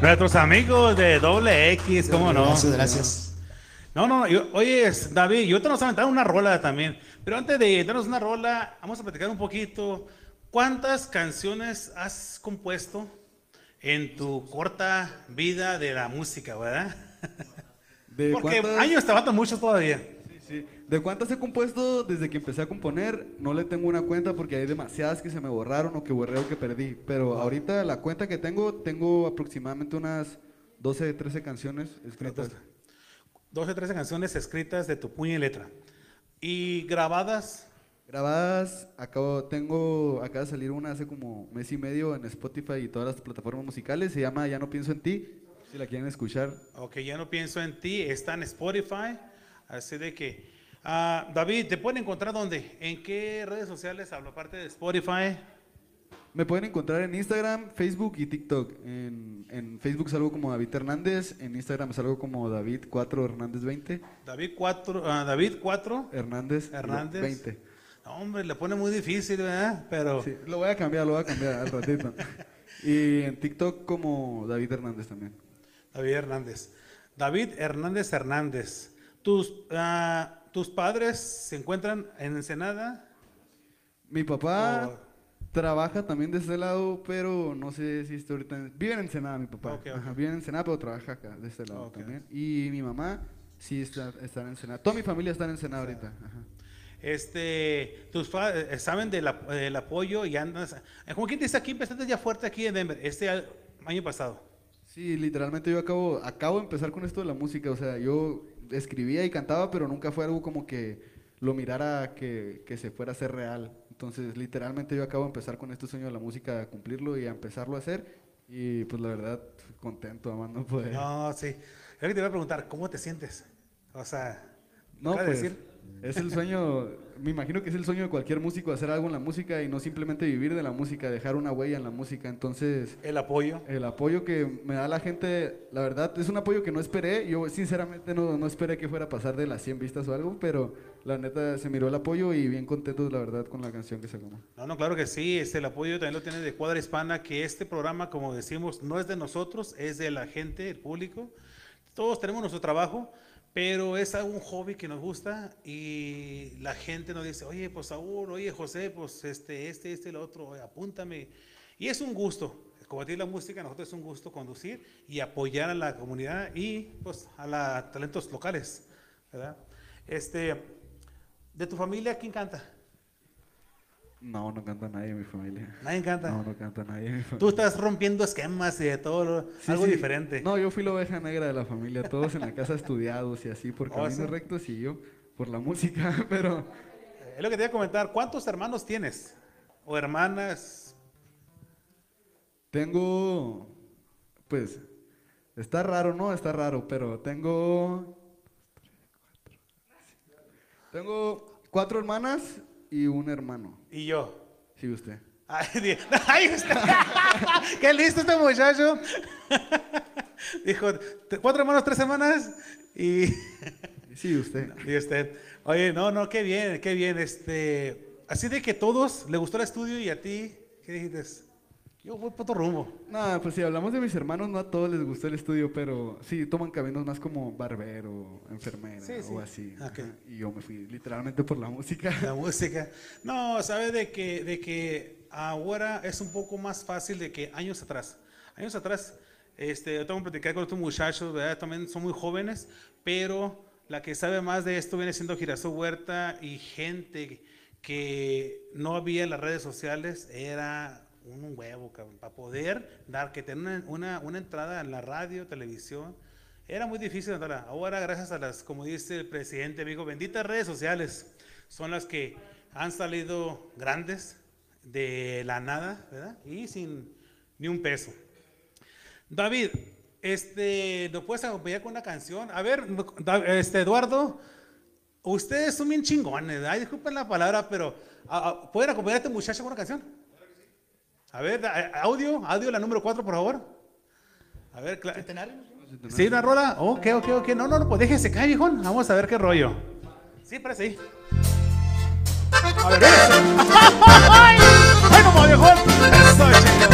Nuestros amigos de Doble X, ¿cómo no? Gracias, gracias. No, no, yo- oye, es- David, yo te nos aventado una rola también. Pero antes de darnos una rola, vamos a platicar un poquito. ¿Cuántas canciones has compuesto en tu corta vida de la música, verdad? ¿De Porque cuántas- años te faltan muchos todavía. Sí, sí. ¿De cuántas he compuesto desde que empecé a componer? No le tengo una cuenta porque hay demasiadas que se me borraron o que borré o que perdí. Pero ahorita la cuenta que tengo, tengo aproximadamente unas 12, 13 canciones escritas. 12, 13 canciones escritas de tu puño y letra. Y grabadas, Grabadas, acabo, tengo, acaba de salir una hace como mes y medio en Spotify y todas las plataformas musicales. Se llama Ya no pienso en ti. Si la quieren escuchar. ok, ya no pienso en ti, está en Spotify. Así de que, ah, David, ¿te pueden encontrar dónde? ¿En qué redes sociales hablo? Aparte de Spotify. Me pueden encontrar en Instagram, Facebook y TikTok. En, en Facebook salgo como David Hernández, en Instagram salgo como David 4 Hernández 20. David 4, David 4 Hernández, Hernández. 20. No, hombre, le pone muy difícil, ¿verdad? Pero Sí, lo voy a cambiar, lo voy a cambiar al ratito. y en TikTok como David Hernández también. David Hernández. David Hernández Hernández. ¿Tus, ah, ¿Tus padres se encuentran en Ensenada? Mi papá O- trabaja también de ese lado, pero no sé si está ahorita. Vive en Ensenada, mi papá. Ok, ok. Ajá, vive en Ensenada, pero trabaja acá, de este lado Ok. también. Y mi mamá sí está, está en Ensenada. Toda mi familia está en Ensenada ahorita. Ajá. Este, tus padres saben del, del apoyo y andas. eh, quien dice aquí, empezaste ya fuerte aquí en Denver, este año pasado. Sí, literalmente yo acabo, acabo de empezar con esto de la música. O sea, yo escribía y cantaba, pero nunca fue algo como que lo mirara que, que se fuera a hacer real. Entonces, literalmente yo acabo de empezar con este sueño de la música, a cumplirlo y a empezarlo a hacer. Y pues la verdad, contento, amando poder. No, sí. Yo que te voy a preguntar, ¿cómo te sientes? O sea, No, pues decir, es el sueño, me imagino que es el sueño de cualquier músico hacer algo en la música y no simplemente vivir de la música, dejar una huella en la música. Entonces, el apoyo. el apoyo que me da la gente, la verdad, es un apoyo que no esperé. Yo sinceramente no, no esperé que fuera a pasar de las 100 vistas o algo, pero la neta se miró el apoyo y bien contentos, la verdad, con la canción que sacamos. No, no, claro que sí. Este, el apoyo también lo tiene de Cuadra Hispana, que este programa, como decimos, no es de nosotros, es de la gente, el público. Todos tenemos nuestro trabajo, pero es un hobby que nos gusta y la gente nos dice, oye, pues Saúl, oye, José, pues este, este, este, el otro, apúntame. Y es un gusto. Combatir la música, a nosotros es un gusto conducir y apoyar a la comunidad y pues a los talentos locales. ¿verdad? Este, de tu familia, ¿quién canta? No, no canta nadie en mi familia. Nadie canta. No, no canta nadie en mi familia. Tú estás rompiendo esquemas y de todo, lo- Sí, algo sí. diferente. No, yo fui la oveja negra de la familia, todos en la casa estudiados y así, por Oh, caminos ¿sí? rectos y yo por la música, pero Es lo que te iba a comentar. ¿Cuántos hermanos tienes? ¿O hermanas? tengo, pues, está raro, ¿no? Está raro, pero tengo, tengo cuatro hermanas y un hermano. Y yo. Sí, usted. Ay, usted- ¡Qué listo este muchacho! Dijo, "Te- cuatro hermanos, tres semanas y... Sí, usted. y usted. Oye, no, no, qué bien, qué bien. Este, así de que todos le gustó el estudio y a ti, ¿qué dijiste? Yo voy por otro rumbo. No, pues si hablamos de mis hermanos, no a todos les gustó el estudio, pero sí toman caminos más como barbero, enfermera Sí, sí. o así. Ajá. Y yo me fui literalmente por la música. La música. No, sabe de que, de que ahora es un poco más fácil de que años atrás. Años atrás, este, yo tengo que platicar con estos muchachos, ¿verdad? También son muy jóvenes, pero la que sabe más de esto viene siendo Girasol Huerta y gente que no había en las redes sociales, era un huevo, cabrón, para poder dar, que tener una, una, entrada en la radio, televisión, era muy difícil entrar. Ahora, gracias a las, como dice el presidente, amigo, benditas redes sociales, son las que han salido grandes de la nada, ¿verdad? Y sin ni un peso. David, este, ¿nos puedes acompañar con una canción? A ver, este, Eduardo, ustedes son bien chingones, ay, disculpen la palabra, pero ah, ah, ¿pueden acompañar a este muchacho con una canción? A ver, audio, audio, la número 4, por favor. A ver, cla- ¿Sí, una rola? Ok, ok, ok. No, no, no, pues déjese caer, viejón. Vamos a ver qué rollo. Sí, parece ahí. A ver, eso. ¡Ay, como viejón! Eso,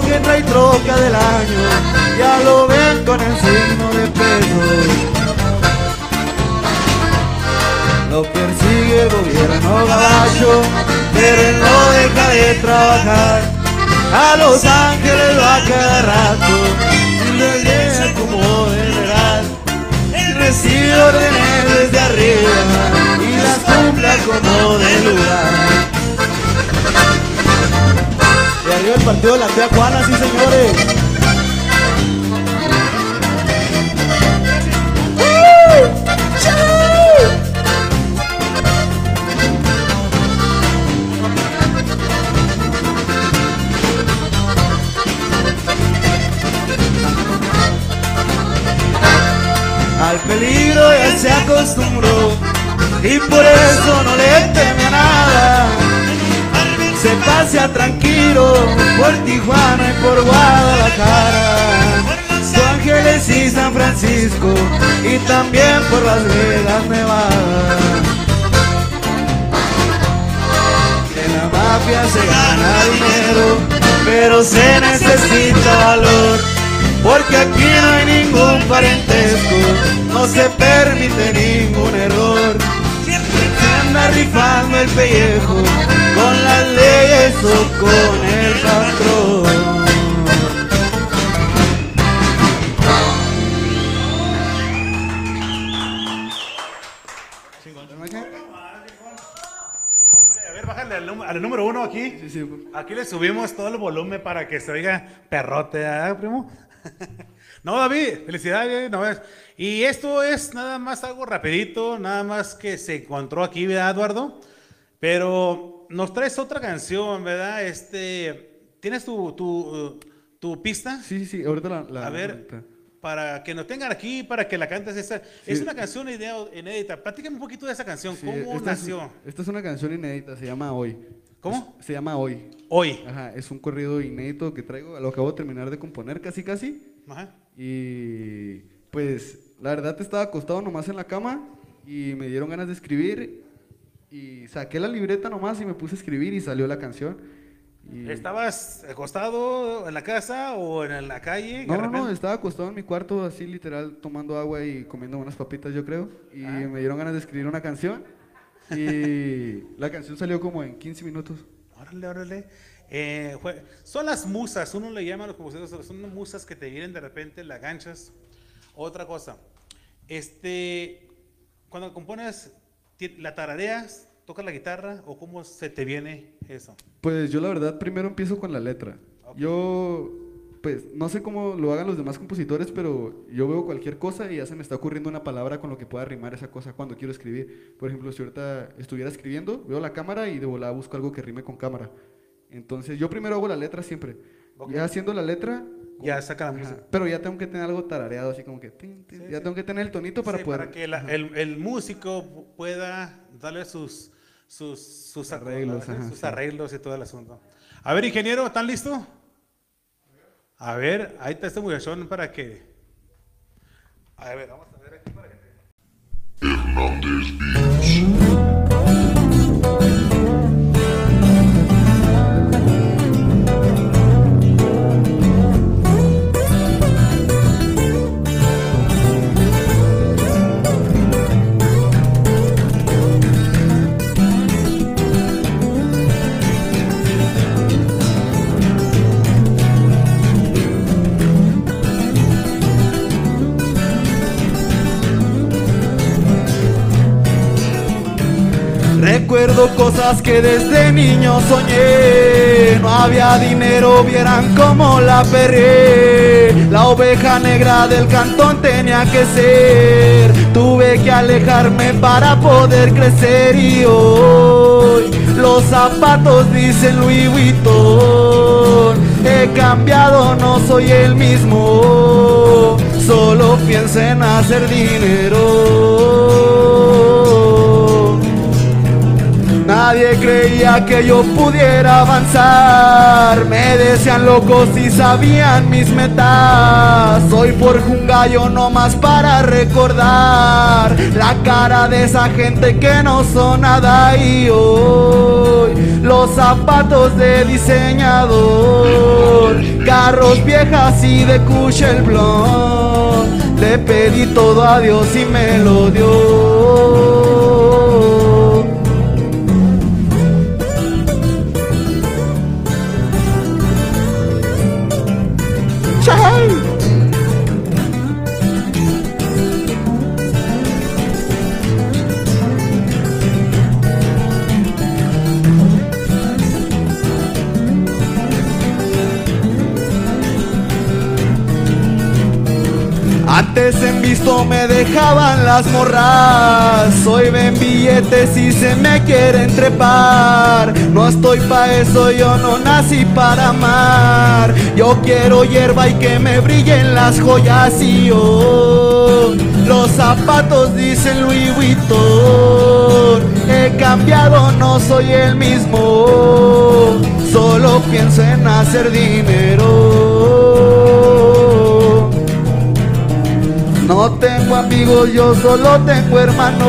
porque trae troca del año, ya lo ven con el signo de peso. Lo persigue el gobierno gabacho, pero él no deja de trabajar. A Los Ángeles va cada rato y regresa como general. Él recibe órdenes desde arriba y las cumpla como de lugar. El partido de la tía Juana, sí señores. Al peligro ya se acostumbró y por eso no le teme a nada. Se pasea tranquilo por Tijuana y por Guadalajara, Los Ángeles y San Francisco y también por Las Vegas, Nevada. En la mafia se gana dinero, pero se necesita valor. Porque aquí no hay ningún parentesco, no se permite ningún error. Se anda rifando el pellejo con las leyes o con el patrón. A ver, bájale al, número uno aquí. Aquí le subimos todo el volumen para que se oiga perrote, ¿verdad, primo? no, David, felicidades. no es- y esto es nada más algo rapidito, nada más que se encontró aquí, ¿verdad, Eduardo? Pero nos traes otra canción, ¿verdad? Este, ¿tienes tu, tu, tu pista? Sí, sí, sí, ahorita la... la- A ver, ahorita. para que nos tengan aquí, para que la cantes. Esa. Es una canción idea- inédita. Platícame un poquito de esa canción. Sí, ¿Cómo esta es- nació? esta es una canción inédita, se llama Hoy. ¿Cómo? Es- se llama Hoy. Hoy. Ajá, es un corrido inédito que traigo, lo acabo de terminar de componer casi casi. Ajá. Y pues la verdad estaba acostado nomás en la cama y me dieron ganas de escribir y saqué la libreta nomás y me puse a escribir y salió la canción. Y- ¿Estabas acostado en la casa o en la calle? No, no, no, estaba acostado en mi cuarto así literal tomando agua y comiendo unas papitas yo creo y Ah. me dieron ganas de escribir una canción y la canción salió como en 15 minutos. Órale, órale. Eh, son las musas, uno le llama a los compositores, son musas que te vienen de repente, la ganchas. Otra cosa, este, cuando compones, ¿la tarareas, tocas la guitarra o cómo se te viene eso? Pues yo la verdad primero empiezo con la letra. Yo, pues no sé cómo lo hagan los demás compositores, pero yo veo cualquier cosa y ya se me está ocurriendo una palabra con lo que pueda rimar esa cosa cuando quiero escribir. Por ejemplo, si ahorita estuviera escribiendo, veo la cámara y de volada busco algo que rime con cámara. Entonces yo primero hago la letra siempre. Ya haciendo la letra... Ya saca la música. Pero ya tengo que tener algo tarareado, así como que... tin, tin, ya tengo que tener el tonito para Sí, poder... para que la- el, el músico pu- pueda darle sus, sus, sus Arreglos, ajá, sus sí. arreglos y todo el asunto. A ver, ingeniero, ¿están listos? A ver, ahí está este muchachón para que... A ver, vamos a ver aquí para que... Recuerdo cosas que desde niño soñé. No había dinero, vieran cómo la perré. La oveja negra del cantón tenía que ser. Tuve que alejarme para poder crecer y hoy los zapatos dicen Louis Vuitton. He cambiado, no soy el mismo. Solo pienso en hacer dinero. Nadie creía que yo pudiera avanzar. Me decían locos y sabían mis metas. Hoy forjo un gallo nomás para recordar la cara de esa gente que no son nada. Y hoy los zapatos de diseñador, carros viejas y de el blond. Le pedí todo a Dios y me lo dio. Antes en visto me dejaban las morras. Hoy ven billetes y se me quieren trepar. No estoy pa' eso, yo no nací para amar. Yo quiero hierba y que me brillen las joyas y yo. Los zapatos dicen Louis Vuitton. He cambiado, no soy el mismo. Solo pienso en hacer dinero no tengo amigos, yo solo tengo hermanos.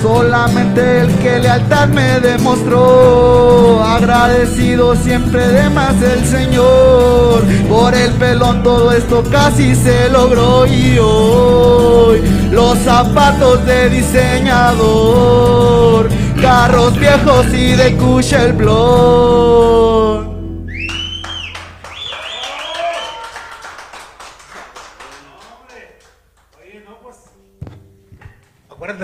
Solamente el que lealtad me demostró. Agradecido siempre de más el Señor. Por el pelón todo esto casi se logró. Y hoy los zapatos de diseñador. Carros viejos y de el blog.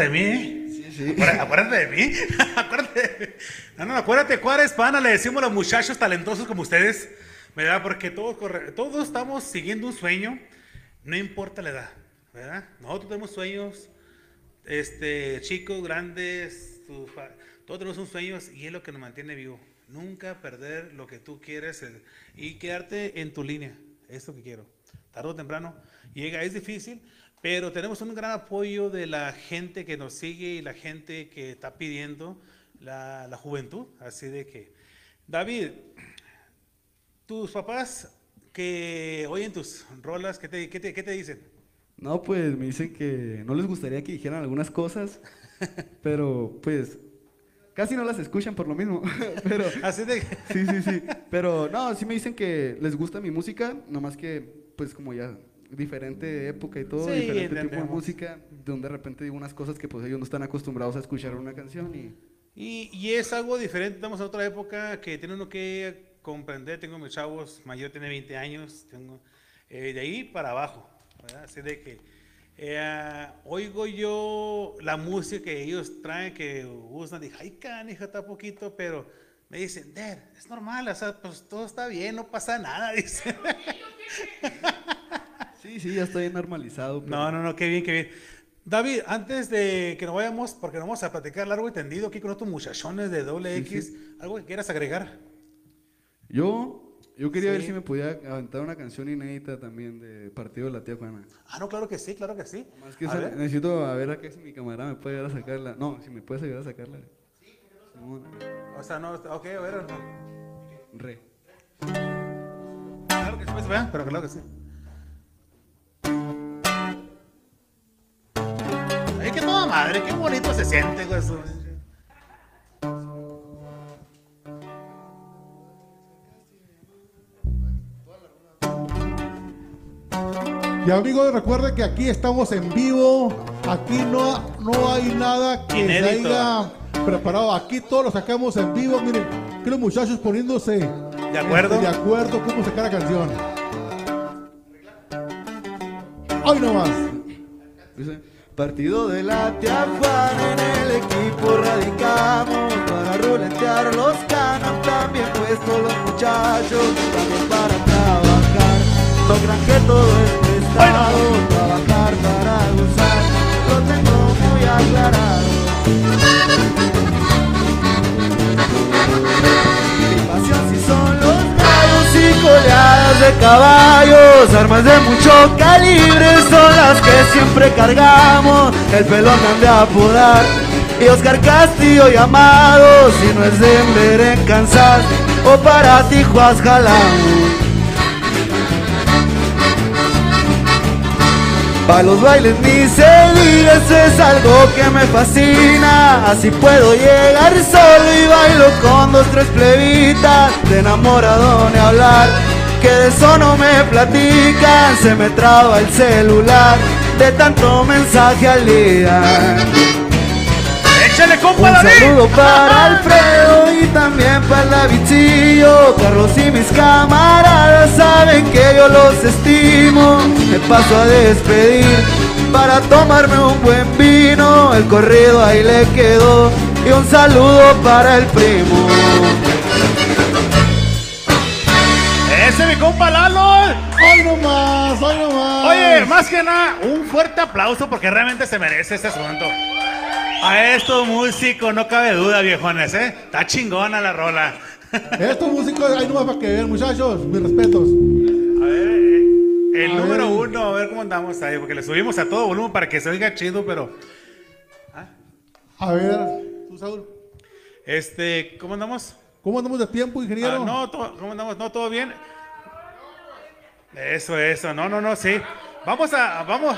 Acuérdate de mí, ¿eh? Sí, sí. Acuérdate de mí. acuérdate. No, no, acuérdate, Juárez, pana, le decimos a los muchachos talentosos como ustedes, ¿verdad? Porque todos, todos estamos siguiendo un sueño, no importa la edad, ¿verdad? Nosotros tenemos sueños, este, chicos, grandes, fa- Todos tenemos un sueño y es lo que nos mantiene vivo. Nunca perder lo que tú quieres eh, y quedarte en tu línea. Es lo que quiero. Tarde o temprano llega, es difícil, pero tenemos un gran apoyo de la gente que nos sigue y la gente que está pidiendo la, la juventud. Así de que, David, tus papás que oyen tus rolas, ¿qué te, qué te, qué te dicen? No, pues me dicen que no les gustaría que dijeran algunas cosas, pero pues casi no las escuchan por lo mismo. pero, Así de sí, sí, sí. Pero no, sí me dicen que les gusta mi música, nomás que pues como ya diferente época y todo, Sí, diferente tipo de entendemos. música, donde de repente digo unas cosas que pues ellos no están acostumbrados a escuchar una canción y Y, y es algo diferente, estamos en otra época que tiene uno que comprender. Tengo mis chavos, mayor tiene 20 años, tengo, eh, de ahí para abajo, ¿verdad? Así de que eh, oigo yo la música que ellos traen, que usan, dije, ay, canija, está poquito, pero me dicen, Dad, es normal, o sea, pues todo está bien, no pasa nada, dice. Sí, sí, ya estoy normalizado. pero- No, no, no, qué bien, qué bien. David, antes de que nos vayamos, porque nos vamos a platicar largo y tendido aquí con estos muchachones de doble Sí, X, sí. algo que quieras agregar. Yo, yo quería ver Sí. si me podía aventar una canción inédita también de Partido de la Tía Juana. Ah, no, claro que sí, claro que sí. Más que A esa- necesito a ver a qué si mi camarada me puede ayudar a sacarla. No, si me puedes ayudar a sacarla. Simón. O sea, no, ok, a ver. Re. Claro que sí, pues, pero claro que sí. Ay, qué toda madre, qué bonito se siente, güey. eso. Y amigos, recuerden que aquí estamos en vivo. Aquí no, no hay nada que Inédito. se haya preparado. Aquí todos lo sacamos en vivo. Miren, que los muchachos poniéndose ¿De acuerdo? este, de acuerdo cómo sacar la canción. Hoy nomás. Partido de la Juana en el equipo radicamos para ruletear los canos, también puestos los muchachos, también para trabajar. No crean que todo es prestado, trabajar para gozar, lo tengo muy aclarado. De caballos, armas de mucho calibre son las que siempre cargamos, el pelón han de apodar. Y Oscar Castillo llamado, si no es Denver en Kansas o para Tijuas jalamos. Pa' los bailes diga, eso es algo que me fascina. Así puedo llegar solo y bailo con dos, tres plebitas. De enamorado ni hablar, que de eso no me platican. Se me traba el celular, de tanto mensaje al día. ¡Échale, compa, un saludo para Alfredo y también para el Davidcillo. Carlos y mis camaradas saben que yo los estimo. Me paso a despedir para tomarme un buen vino. El corrido ahí le quedó y un saludo para el primo. ¡Ese mi compa Lalo! Hoy nomás, hoy nomás. Oye, más que nada, un fuerte aplauso porque realmente se merece este asunto. A estos músicos, no cabe duda, viejones, ¿eh? Está chingona la rola. Estos músicos, hay nomás para que vean, muchachos. Mis respetos. A ver, eh, el A número ver. uno, a ver cómo andamos ahí, porque le subimos a todo volumen para que se oiga chido, pero. A ver, tú, Saúl. Este, ¿cómo andamos? ¿Cómo andamos de tiempo, ingeniero? Ah, no, to- ¿cómo andamos? ¿No, todo bien? Eso, eso, no, no, no, sí. Vamos a, vamos.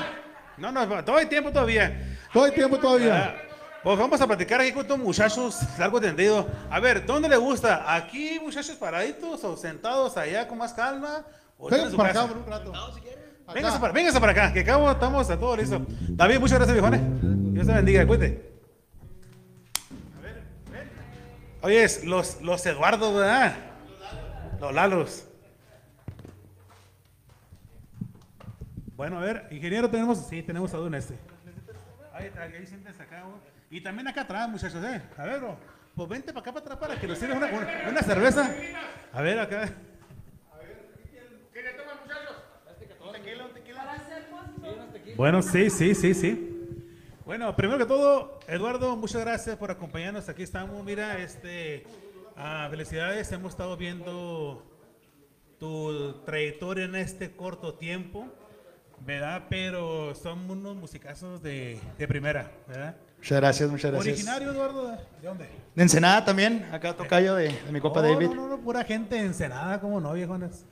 No, no, todo hay tiempo todavía. Todo el tiempo todavía. Pues vamos a platicar aquí con estos muchachos, largo tendido. A ver, ¿dónde le gusta? ¿Aquí, muchachos, paraditos o sentados allá con más calma? ¿O en Venga su para acá por un rato. Acá. Véngase para, véngase para acá, que acabo estamos a todo listo. David, muchas gracias, viejones. Dios te bendiga, cuídate. A ver, ven. Oye, es los, los Eduardo, ¿verdad? Los Lalos. Bueno, a ver, ingeniero, tenemos, sí, tenemos a un este. Ahí, ahí, ahí siéntese acá, güey. Y también acá atrás, muchachos, ¿eh? A ver, bro, pues vente para acá, para atrás, para que nos sirva una, una, una cerveza. A ver, acá. Bueno, sí, sí, sí, sí. Bueno, Bueno, primero que todo, Eduardo, muchas gracias por acompañarnos. Aquí estamos. Mira, este, ah, felicidades. Hemos estado viendo tu trayectoria en este corto tiempo, ¿verdad? Pero son unos musicazos de, de primera, ¿verdad? Muchas gracias, muchas gracias. Originario, Eduardo, ¿de dónde? De Ensenada también, acá tocayo de, de mi compa Oh, David. No, no, no, pura gente ensenada, como no, viejones.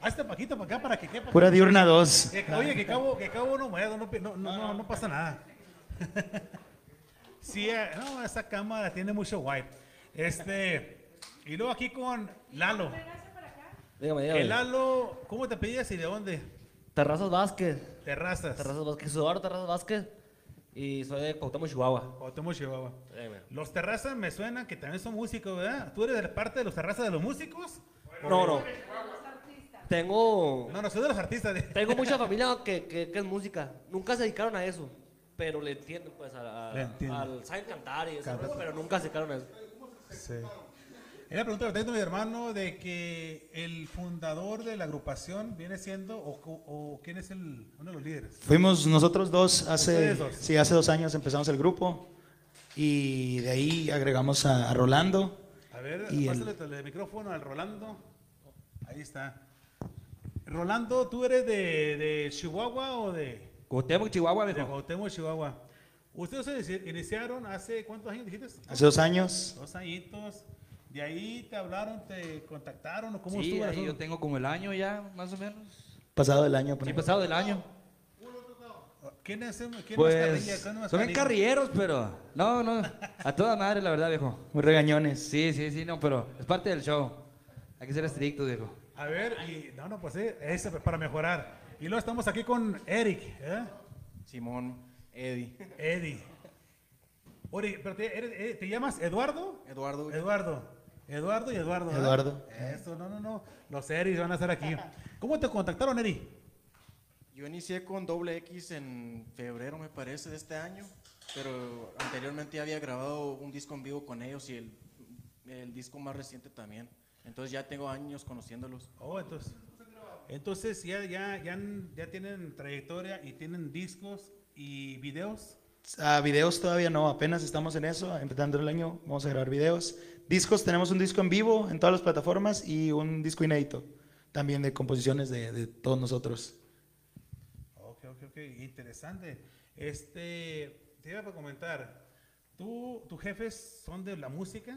Hazte paquito para acá para que quepa. Pura diurna 2. Que- Oye, que cabo, que cabo no muevo, no, no, no, no, no pasa nada. sí, eh, no, esa cámara tiene mucho white. Este, y luego aquí con Lalo. Dígame, dígame. El Lalo, ¿cómo te pedías y de dónde? Terrazas Vázquez. Terrazas. Terrazas Vázquez. Eduardo Terrazas Vázquez. Y soy de Cuauhtémoc, Chihuahua. Cuauhtémoc, Chihuahua. Los terrazas me suenan que también son músicos, ¿verdad? ¿Tú eres de parte de los terrazas de los músicos? No, no. Tengo... No, no, soy de los artistas. de- Tengo mucha familia que, que, que es música. Nunca se dedicaron a eso. Pero le entienden, pues, a, a- Le entienden. al... Saben cantar y eso, pero nunca se dedicaron a eso. Sí. Era la pregunta que tengo mi hermano de que el fundador de la agrupación viene siendo, o, o quién es el, uno de los líderes. Fuimos nosotros dos hace, dos. sí, hace dos años empezamos el grupo y de ahí agregamos a, a Rolando. A ver, Y el- pásale el micrófono al Rolando. Ahí está. Rolando, ¿tú eres de, de Chihuahua o de, Cuauhtémoc, Chihuahua, de viejo. Cuauhtémoc, Chihuahua? Ustedes se inici- iniciaron hace cuántos años dijiste? Hace dos años. Dos añitos. De ahí te hablaron, te contactaron o cómo Sí, estuvo ahí yo tengo como el año ya, más o menos. Pasado el año. Sí, pues. pasado del año. ¿Quién es, quién? Pues, ¿Quién es son carrilleros, pero no, no, a toda madre, la verdad, viejo. Muy regañones. Sí, sí, sí, no, pero es parte del show. Hay que ser estrictos, viejo. A ver, y no, no, pues sí, eso es para mejorar. Y luego estamos aquí con Eric, ¿eh? Simón, Eddie. Eddie. Oye, pero te, eres- eh, ¿te llamas Eduardo? Eduardo. Eduardo. Eduardo y Eduardo. ¿verdad? Eduardo. Eso, no, no, no. Los Eris van a estar aquí. ¿Cómo te contactaron, Eri? Yo inicié con Doble X en febrero, me parece, de este año, pero anteriormente había grabado un disco en vivo con ellos y el, el disco más reciente también. Entonces ya tengo años conociéndolos. Oh, entonces. Entonces ya, ya, ya, tienen trayectoria y tienen discos y videos. A videos todavía no, apenas estamos en eso, empezando el año, vamos a grabar videos. Discos, tenemos un disco en vivo en todas las plataformas y un disco inédito, también de composiciones de, de todos nosotros. Ok, ok, ok. Interesante. Este, te iba a comentar. ¿Tú, tus jefes son de la música?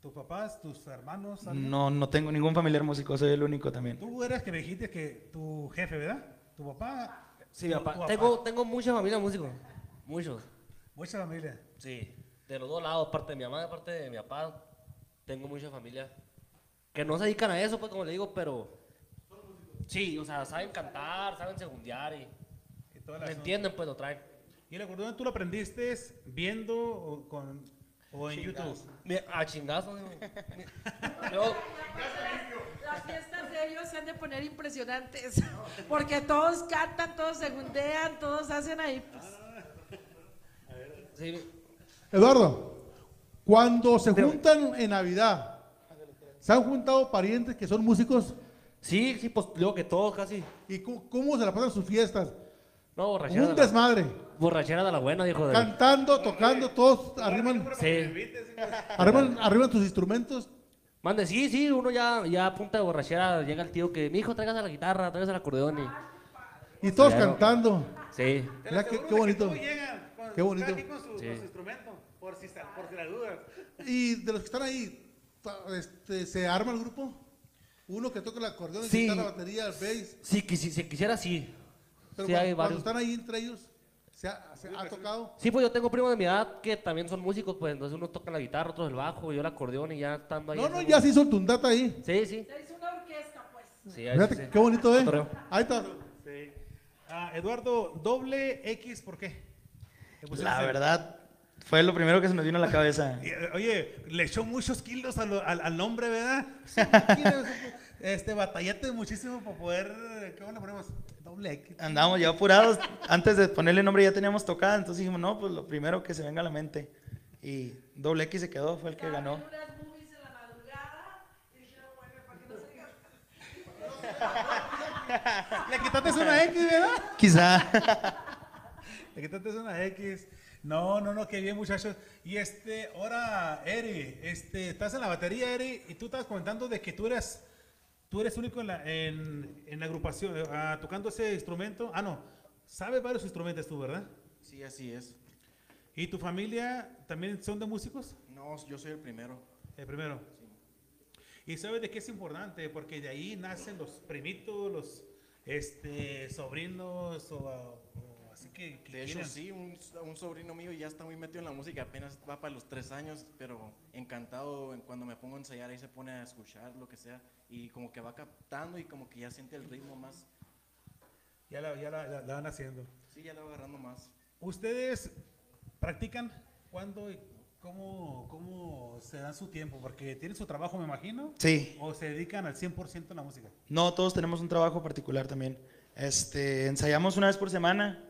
¿Tus papás, tus hermanos? algo? No, no tengo ningún familiar músico, soy el único también. Tú eras que me dijiste que tu jefe, ¿verdad? Tu papá. Sí, tu- papá. tu Tengo, tengo mucha familia músicos. Muchos. Mucha familia. Sí. De los dos lados, parte de mi mamá, parte de mi papá. Tengo mucha familia. Que no se dedican a eso, pues, como le digo, pero. Sí, o sea, saben cantar, saben segundear y. Y toda la ¿Me entienden? Pues lo traen. ¿Y el acordeón tú lo aprendiste viendo o, con, o en YouTube? Mi- A chingazo. digo. Yo- Las fiestas de ellos se han de poner impresionantes, porque todos cantan, todos segundean, todos hacen ahí. pues. sí, Eduardo, cuando se juntan en Navidad, ¿se han juntado parientes que son músicos? sí, sí, pues digo que todos casi. ¿Y cómo, cómo se la pasan sus fiestas? No, borrachera. Un de la- desmadre. Borrachera de la buena, dijo. De... Cantando, tocando, todos arriman, Sí. arriman, arriman sus instrumentos. Mande, sí, sí, uno ya, ya a punta de borrachera llega el tío que, mi hijo, traigas la guitarra, traigas el acordeón y... Y todos Claro. cantando. Sí. Mira qué, qué bonito. Qué bonito. Con su, Sí. con su instrumento, por si, por si las dudas. Y de los que están ahí, este, ¿se arma el grupo? Uno que toca el acordeón, Sí. la batería, el bass. Sí, quisi- si quisiera, sí. Pero Sí, cuando, hay cuando están ahí entre ellos, ¿se ha, se ha tocado? Sí, pues yo tengo primos de mi edad que también son músicos, pues entonces uno toca la guitarra, otros el bajo, yo el acordeón y ya estando ahí. No, no, ya se hizo el tundata ahí. Sí, sí. Se hizo una orquesta, pues. sí, ahí Fíjate sí, sí. qué bonito, ¿eh? Ahí está. Sí. Ah, Eduardo, doble X, ¿por qué? La verdad, fue lo primero que se nos vino a la cabeza. Eh, Oye, le echó muchos kilos a lo- al, al nombre, ¿verdad? Este, batallaste muchísimo para poder. ¿Qué bueno ponemos? Doble X. Andábamos ya apurados, antes de ponerle nombre ya teníamos tocada, entonces dijimos, no, pues lo primero que se venga a la mente. Y doble X se quedó, fue el que ganó. Le quitaste una X, ¿verdad? Quizá. Le quitaste una X. No, no, no, qué bien, muchachos. Y este, ahora, Eri, este, estás en la batería, Eri, y tú estabas comentando de que tú eres, tú eres único en la, en, en la agrupación, ah, tocando ese instrumento. Ah, no, sabes varios instrumentos tú, ¿verdad? Sí, así es. ¿Y tu familia también son de músicos? No, yo soy el primero. El primero. ¿Y sabes de qué es importante? Porque de ahí nacen los primitos, los este, sobrinos o así que, que De hecho, quieran. sí, un, un sobrino mío ya está muy metido en la música, apenas va para los tres años, pero encantado en cuando me pongo a ensayar, ahí se pone a escuchar lo que sea, y como que va captando y como que ya siente el ritmo más. Ya la, ya la- la- la van haciendo. Sí, ya lo va agarrando más. ¿Ustedes practican cuándo y cómo, cómo se dan su tiempo? Porque tienen su trabajo, me imagino. Sí. ¿O se dedican al 100% a la música? No, todos tenemos un trabajo particular también. Este, ensayamos una vez por semana,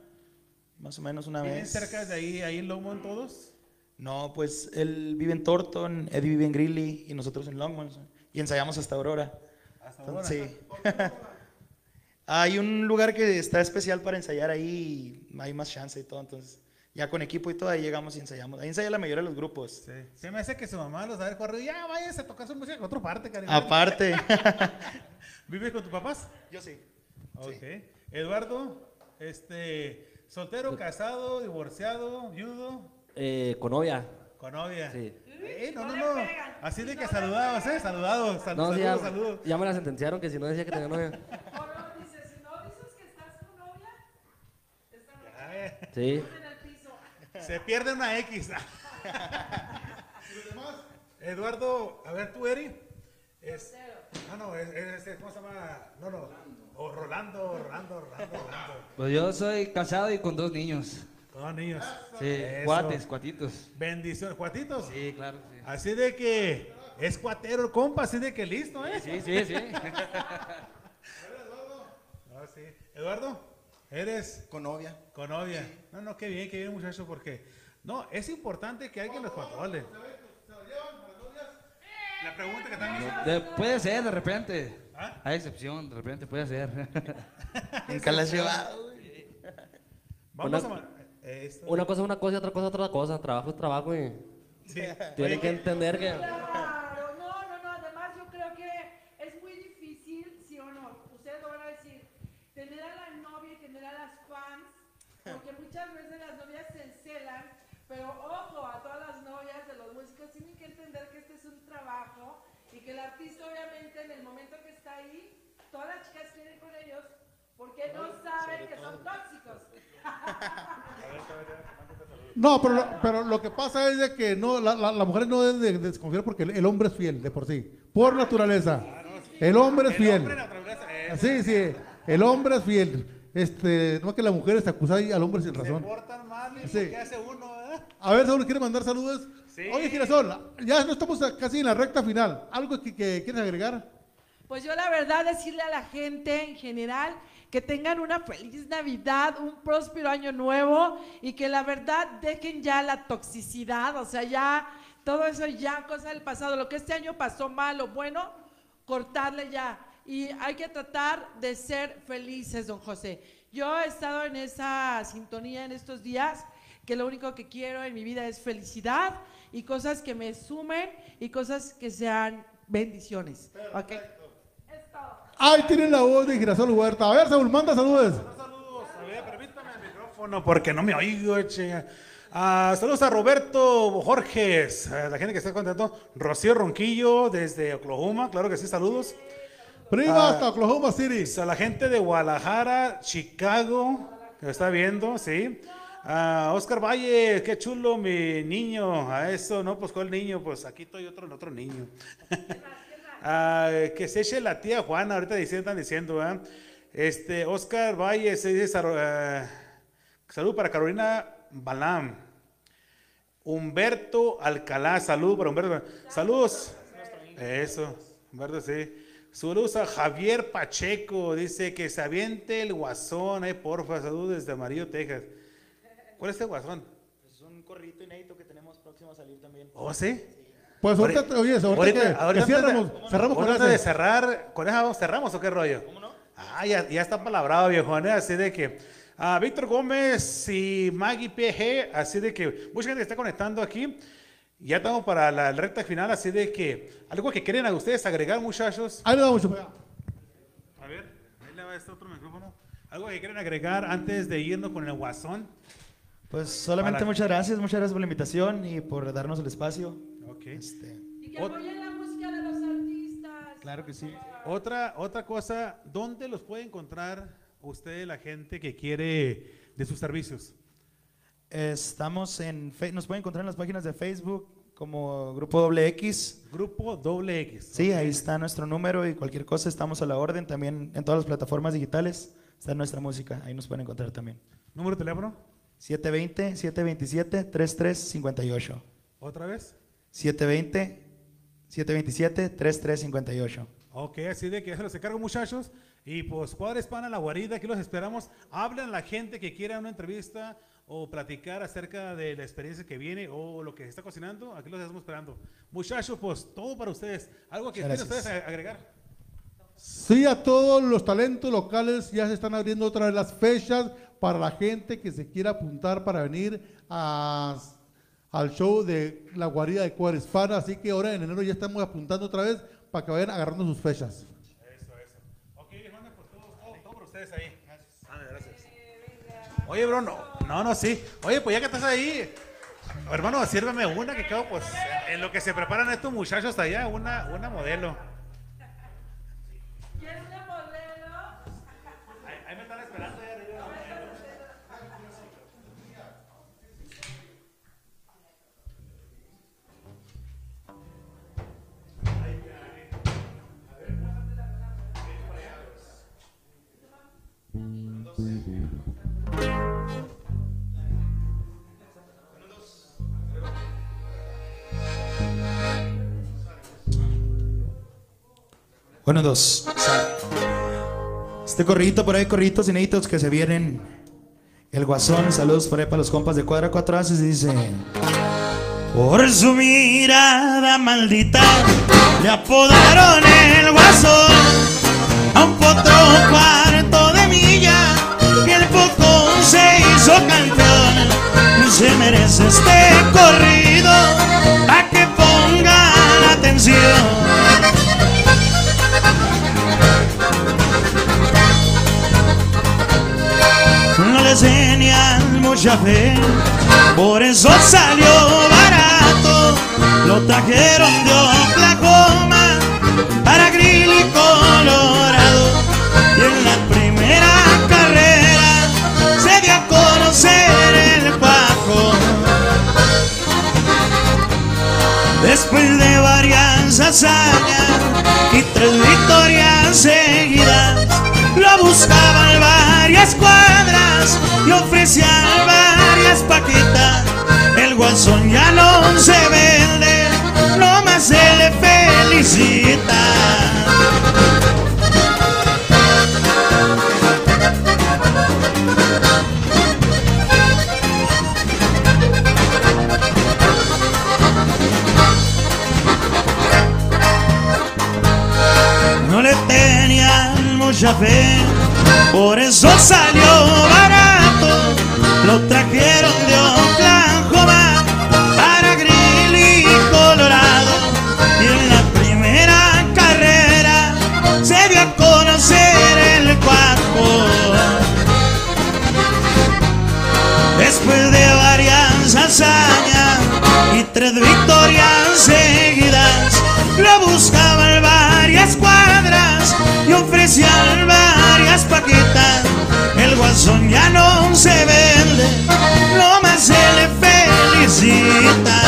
más o menos una ¿Viven vez. cerca de ahí, ahí en Longmont todos? No, pues él vive en Thornton, Eddie vive en Greeley y nosotros en Longmont. Y ensayamos hasta Aurora. Hasta Entonces, Sí. hay un lugar que está especial para ensayar ahí y hay más chance y todo. Entonces, ya con equipo y todo, ahí llegamos y ensayamos. Ahí ensaya la mayoría de los grupos. Sí. Se me hace que su mamá los ha correr. Ya, váyase a tocar su música en otra parte, cariño. Aparte. ¿Vives con tus papás? Yo sí. Ok. Eduardo, este, soltero, casado, divorciado, viudo, Eh, con novia. con novia. Sí. Eh, no, no, no. Así de que saludados, ¿eh? Saludados. Sal- No, sí, saludos, ya, saludos. ya me la sentenciaron que si no decía que tenía novia. Sí. Se pierde una X. Eduardo, a ver tú, Eri. Es, no, no, es, es- es- ¿cómo se llama? No, no. O Rolando, Rolando, Rolando, Rolando. Pues yo soy casado y con dos niños. Con dos niños. Sí, Eso. cuates, cuatitos. Bendiciones, cuatitos. Sí, claro. Sí, Así de que es cuatero el compa, así de que listo, ¿eh? sí, sí. sí. No, sí. Eduardo, eres Con novia. con novia. No, no, qué bien, qué bien, muchacho, porque no, es importante que alguien los controle. La pregunta que también. De- puede ser, de repente. ¿Ah? Hay excepción, de repente puede ser. Nunca la has llevado. Vamos Una- a. eh, esto- Una cosa es una cosa y otra cosa otra cosa. Trabajo es trabajo y sí. tienen que entender que... Claro, no, no, no, además yo creo que es muy difícil, sí o no, ustedes lo van a decir, tener a la novia y tener a las fans, porque muchas veces las novias se encelan, pero ojo, a todas las novias de los músicos tienen que entender que este es un trabajo y que el artista obviamente en el momento que está ahí, todas las chicas quieren con ellos porque no saben que son tóxicos. No, pero, lo- pero lo que pasa es de que no, la, la, la mujer no debe de, de desconfiar porque el, el hombre es fiel de por sí, por naturaleza. El hombre es El fiel. eh, Sí, sí, el hombre es fiel. Este, no es que la mujer está acusada y al hombre sin se razón. portan mal, ¿y Sí. por ¿qué hace uno, verdad? A ver, Saúl, ¿quiere mandar saludos? Sí. Oye, Girasol, ya no estamos casi en la recta final. ¿Algo que, que quieres agregar? Pues yo la verdad decirle a la gente en general que tengan una feliz Navidad, un próspero año nuevo y que la verdad dejen ya la toxicidad, o sea, ya todo eso ya cosa del pasado, lo que este año pasó mal o bueno, cortarle ya. Y hay que tratar de ser felices, don José. Yo he estado en esa sintonía en estos días que lo único que quiero en mi vida es felicidad y cosas que me sumen y cosas que sean bendiciones. ¿ok? Es todo. Ahí tienen la voz de Girasol Huerta. A ver, Saúl, manda saludos. Saludos, a ver, permítame el micrófono porque no me oigo, chinga. Ah, saludos a Roberto Jorges, a la gente que está contento. Rocío Ronquillo desde Oklahoma, claro que sí, saludos. Prima Ah, hasta Oklahoma City. A la gente de Guadalajara, Chicago, que está viendo, sí. Oscar Valle, qué chulo mi niño. A eso, no, pues con el niño, pues aquí estoy otro, otro niño. Ah, que se eche la tía Juana, ahorita están diciendo, ¿eh? Este, Oscar Valle, se dice, eh, salud para Carolina Balam. Humberto Alcalá, salud para Humberto. Saludos. Eso, Humberto, sí. Saludos a Javier Pacheco, dice que se aviente el guasón, eh, porfa, saludos desde Amarillo, Texas. ¿Cuál es el guasón? Es un corrito inédito que tenemos próximo a salir también. ¿Oh, sí? Pues ahorita, oye, ahorita, que, que ahorita cerramos, antes- cerramos con ahorita de cerrar, con esa vamos, cerramos o qué rollo? ¿Cómo no? Ah, ya, ya está palabrado, viejón, ¿eh? así de que a Víctor Gómez y Maggie PG, así de que mucha gente está conectando aquí. Ya estamos para la recta final, así de que algo que quieren a ustedes agregar, muchachos. Ahí le mucho. A ver, ahí le va este otro micrófono. Algo que quieren agregar antes de irnos con el guasón. Pues solamente Para- muchas gracias, muchas gracias por la invitación y por darnos el espacio. Ok. Este, Y que apoyen la música de los artistas. claro que sí. Otra, otra cosa, ¿dónde los puede encontrar usted, la gente que quiere de sus servicios? Estamos en, nos pueden encontrar en las páginas de Facebook como Grupo Doble X. Grupo Doble X. Sí, ahí está nuestro número y cualquier cosa estamos a la orden. También en todas las plataformas digitales está nuestra música. Ahí nos pueden encontrar también. ¿Número de teléfono? 720-727-3358. ¿Otra vez? 720-727-3358. Ok, así de que ya se los encargo, muchachos. Y pues, Cuadra Hispana, La Guarida, aquí los esperamos. Hablen a la gente que quiera una entrevista o platicar acerca de la experiencia que viene o lo que se está cocinando. Aquí los estamos esperando. Muchachos, pues, todo para ustedes. ¿Algo que quieran ustedes agregar? Sí, a todos los talentos locales ya se están abriendo otra vez las fechas para la gente que se quiera apuntar para venir a- al show de la guarida de Cuadra Hispana. Así que ahora en enero ya estamos apuntando otra vez para que vayan agarrando sus fechas. Eso, eso. Ok, hermano, todo, todo, todo para ustedes ahí. Gracias. gracias. Oye, bro, no, no, no, sí. Oye, pues ya que estás ahí, hermano, sírveme una que quedo, pues, en lo que se preparan estos muchachos hasta allá, una, una modelo. Bueno, dos. Este corridito por ahí, corriditos inéditos que se vienen. El guasón, saludos por ahí para los compas de cuadra cuatro haces y dice. Por su mirada maldita le apodaron el guasón a un potro cuarto de milla por eso salió barato. Lo trajeron de Oklahoma para Grill y Colorado. Y en la primera carrera se dio a conocer el Paco. Después de varias hazañas y tres victorias seguidas, lo buscaban varias cuadras y ofrecían varias paquitas. El guasón ya no se vende, nomás se le felicita. Mucha por eso salió barato. Lo trajeron paquetas. El guasón ya no se vende, nomás se le felicita.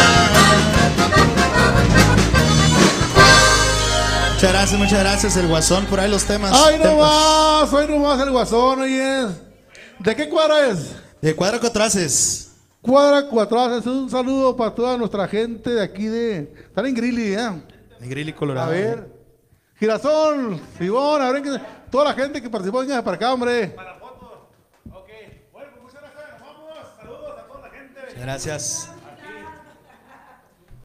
Muchas gracias, muchas gracias. El guasón, por ahí los temas. ¡Ay, no más! ¡Hoy no más el guasón! Oye, ¿de qué cuadra es? De cuadra Cotraces. Cuadra Cuatro. Es un saludo para toda nuestra gente de aquí de. Están en Grilly, ¿eh? De Grill y Colorado. A ver. Girasol, Fibón, a ver que toda la gente que participó, venga para acá, hombre. Para la foto. Ok. Bueno, pues muchas gracias. Nos vamos. Saludos a toda la gente. Muchas gracias.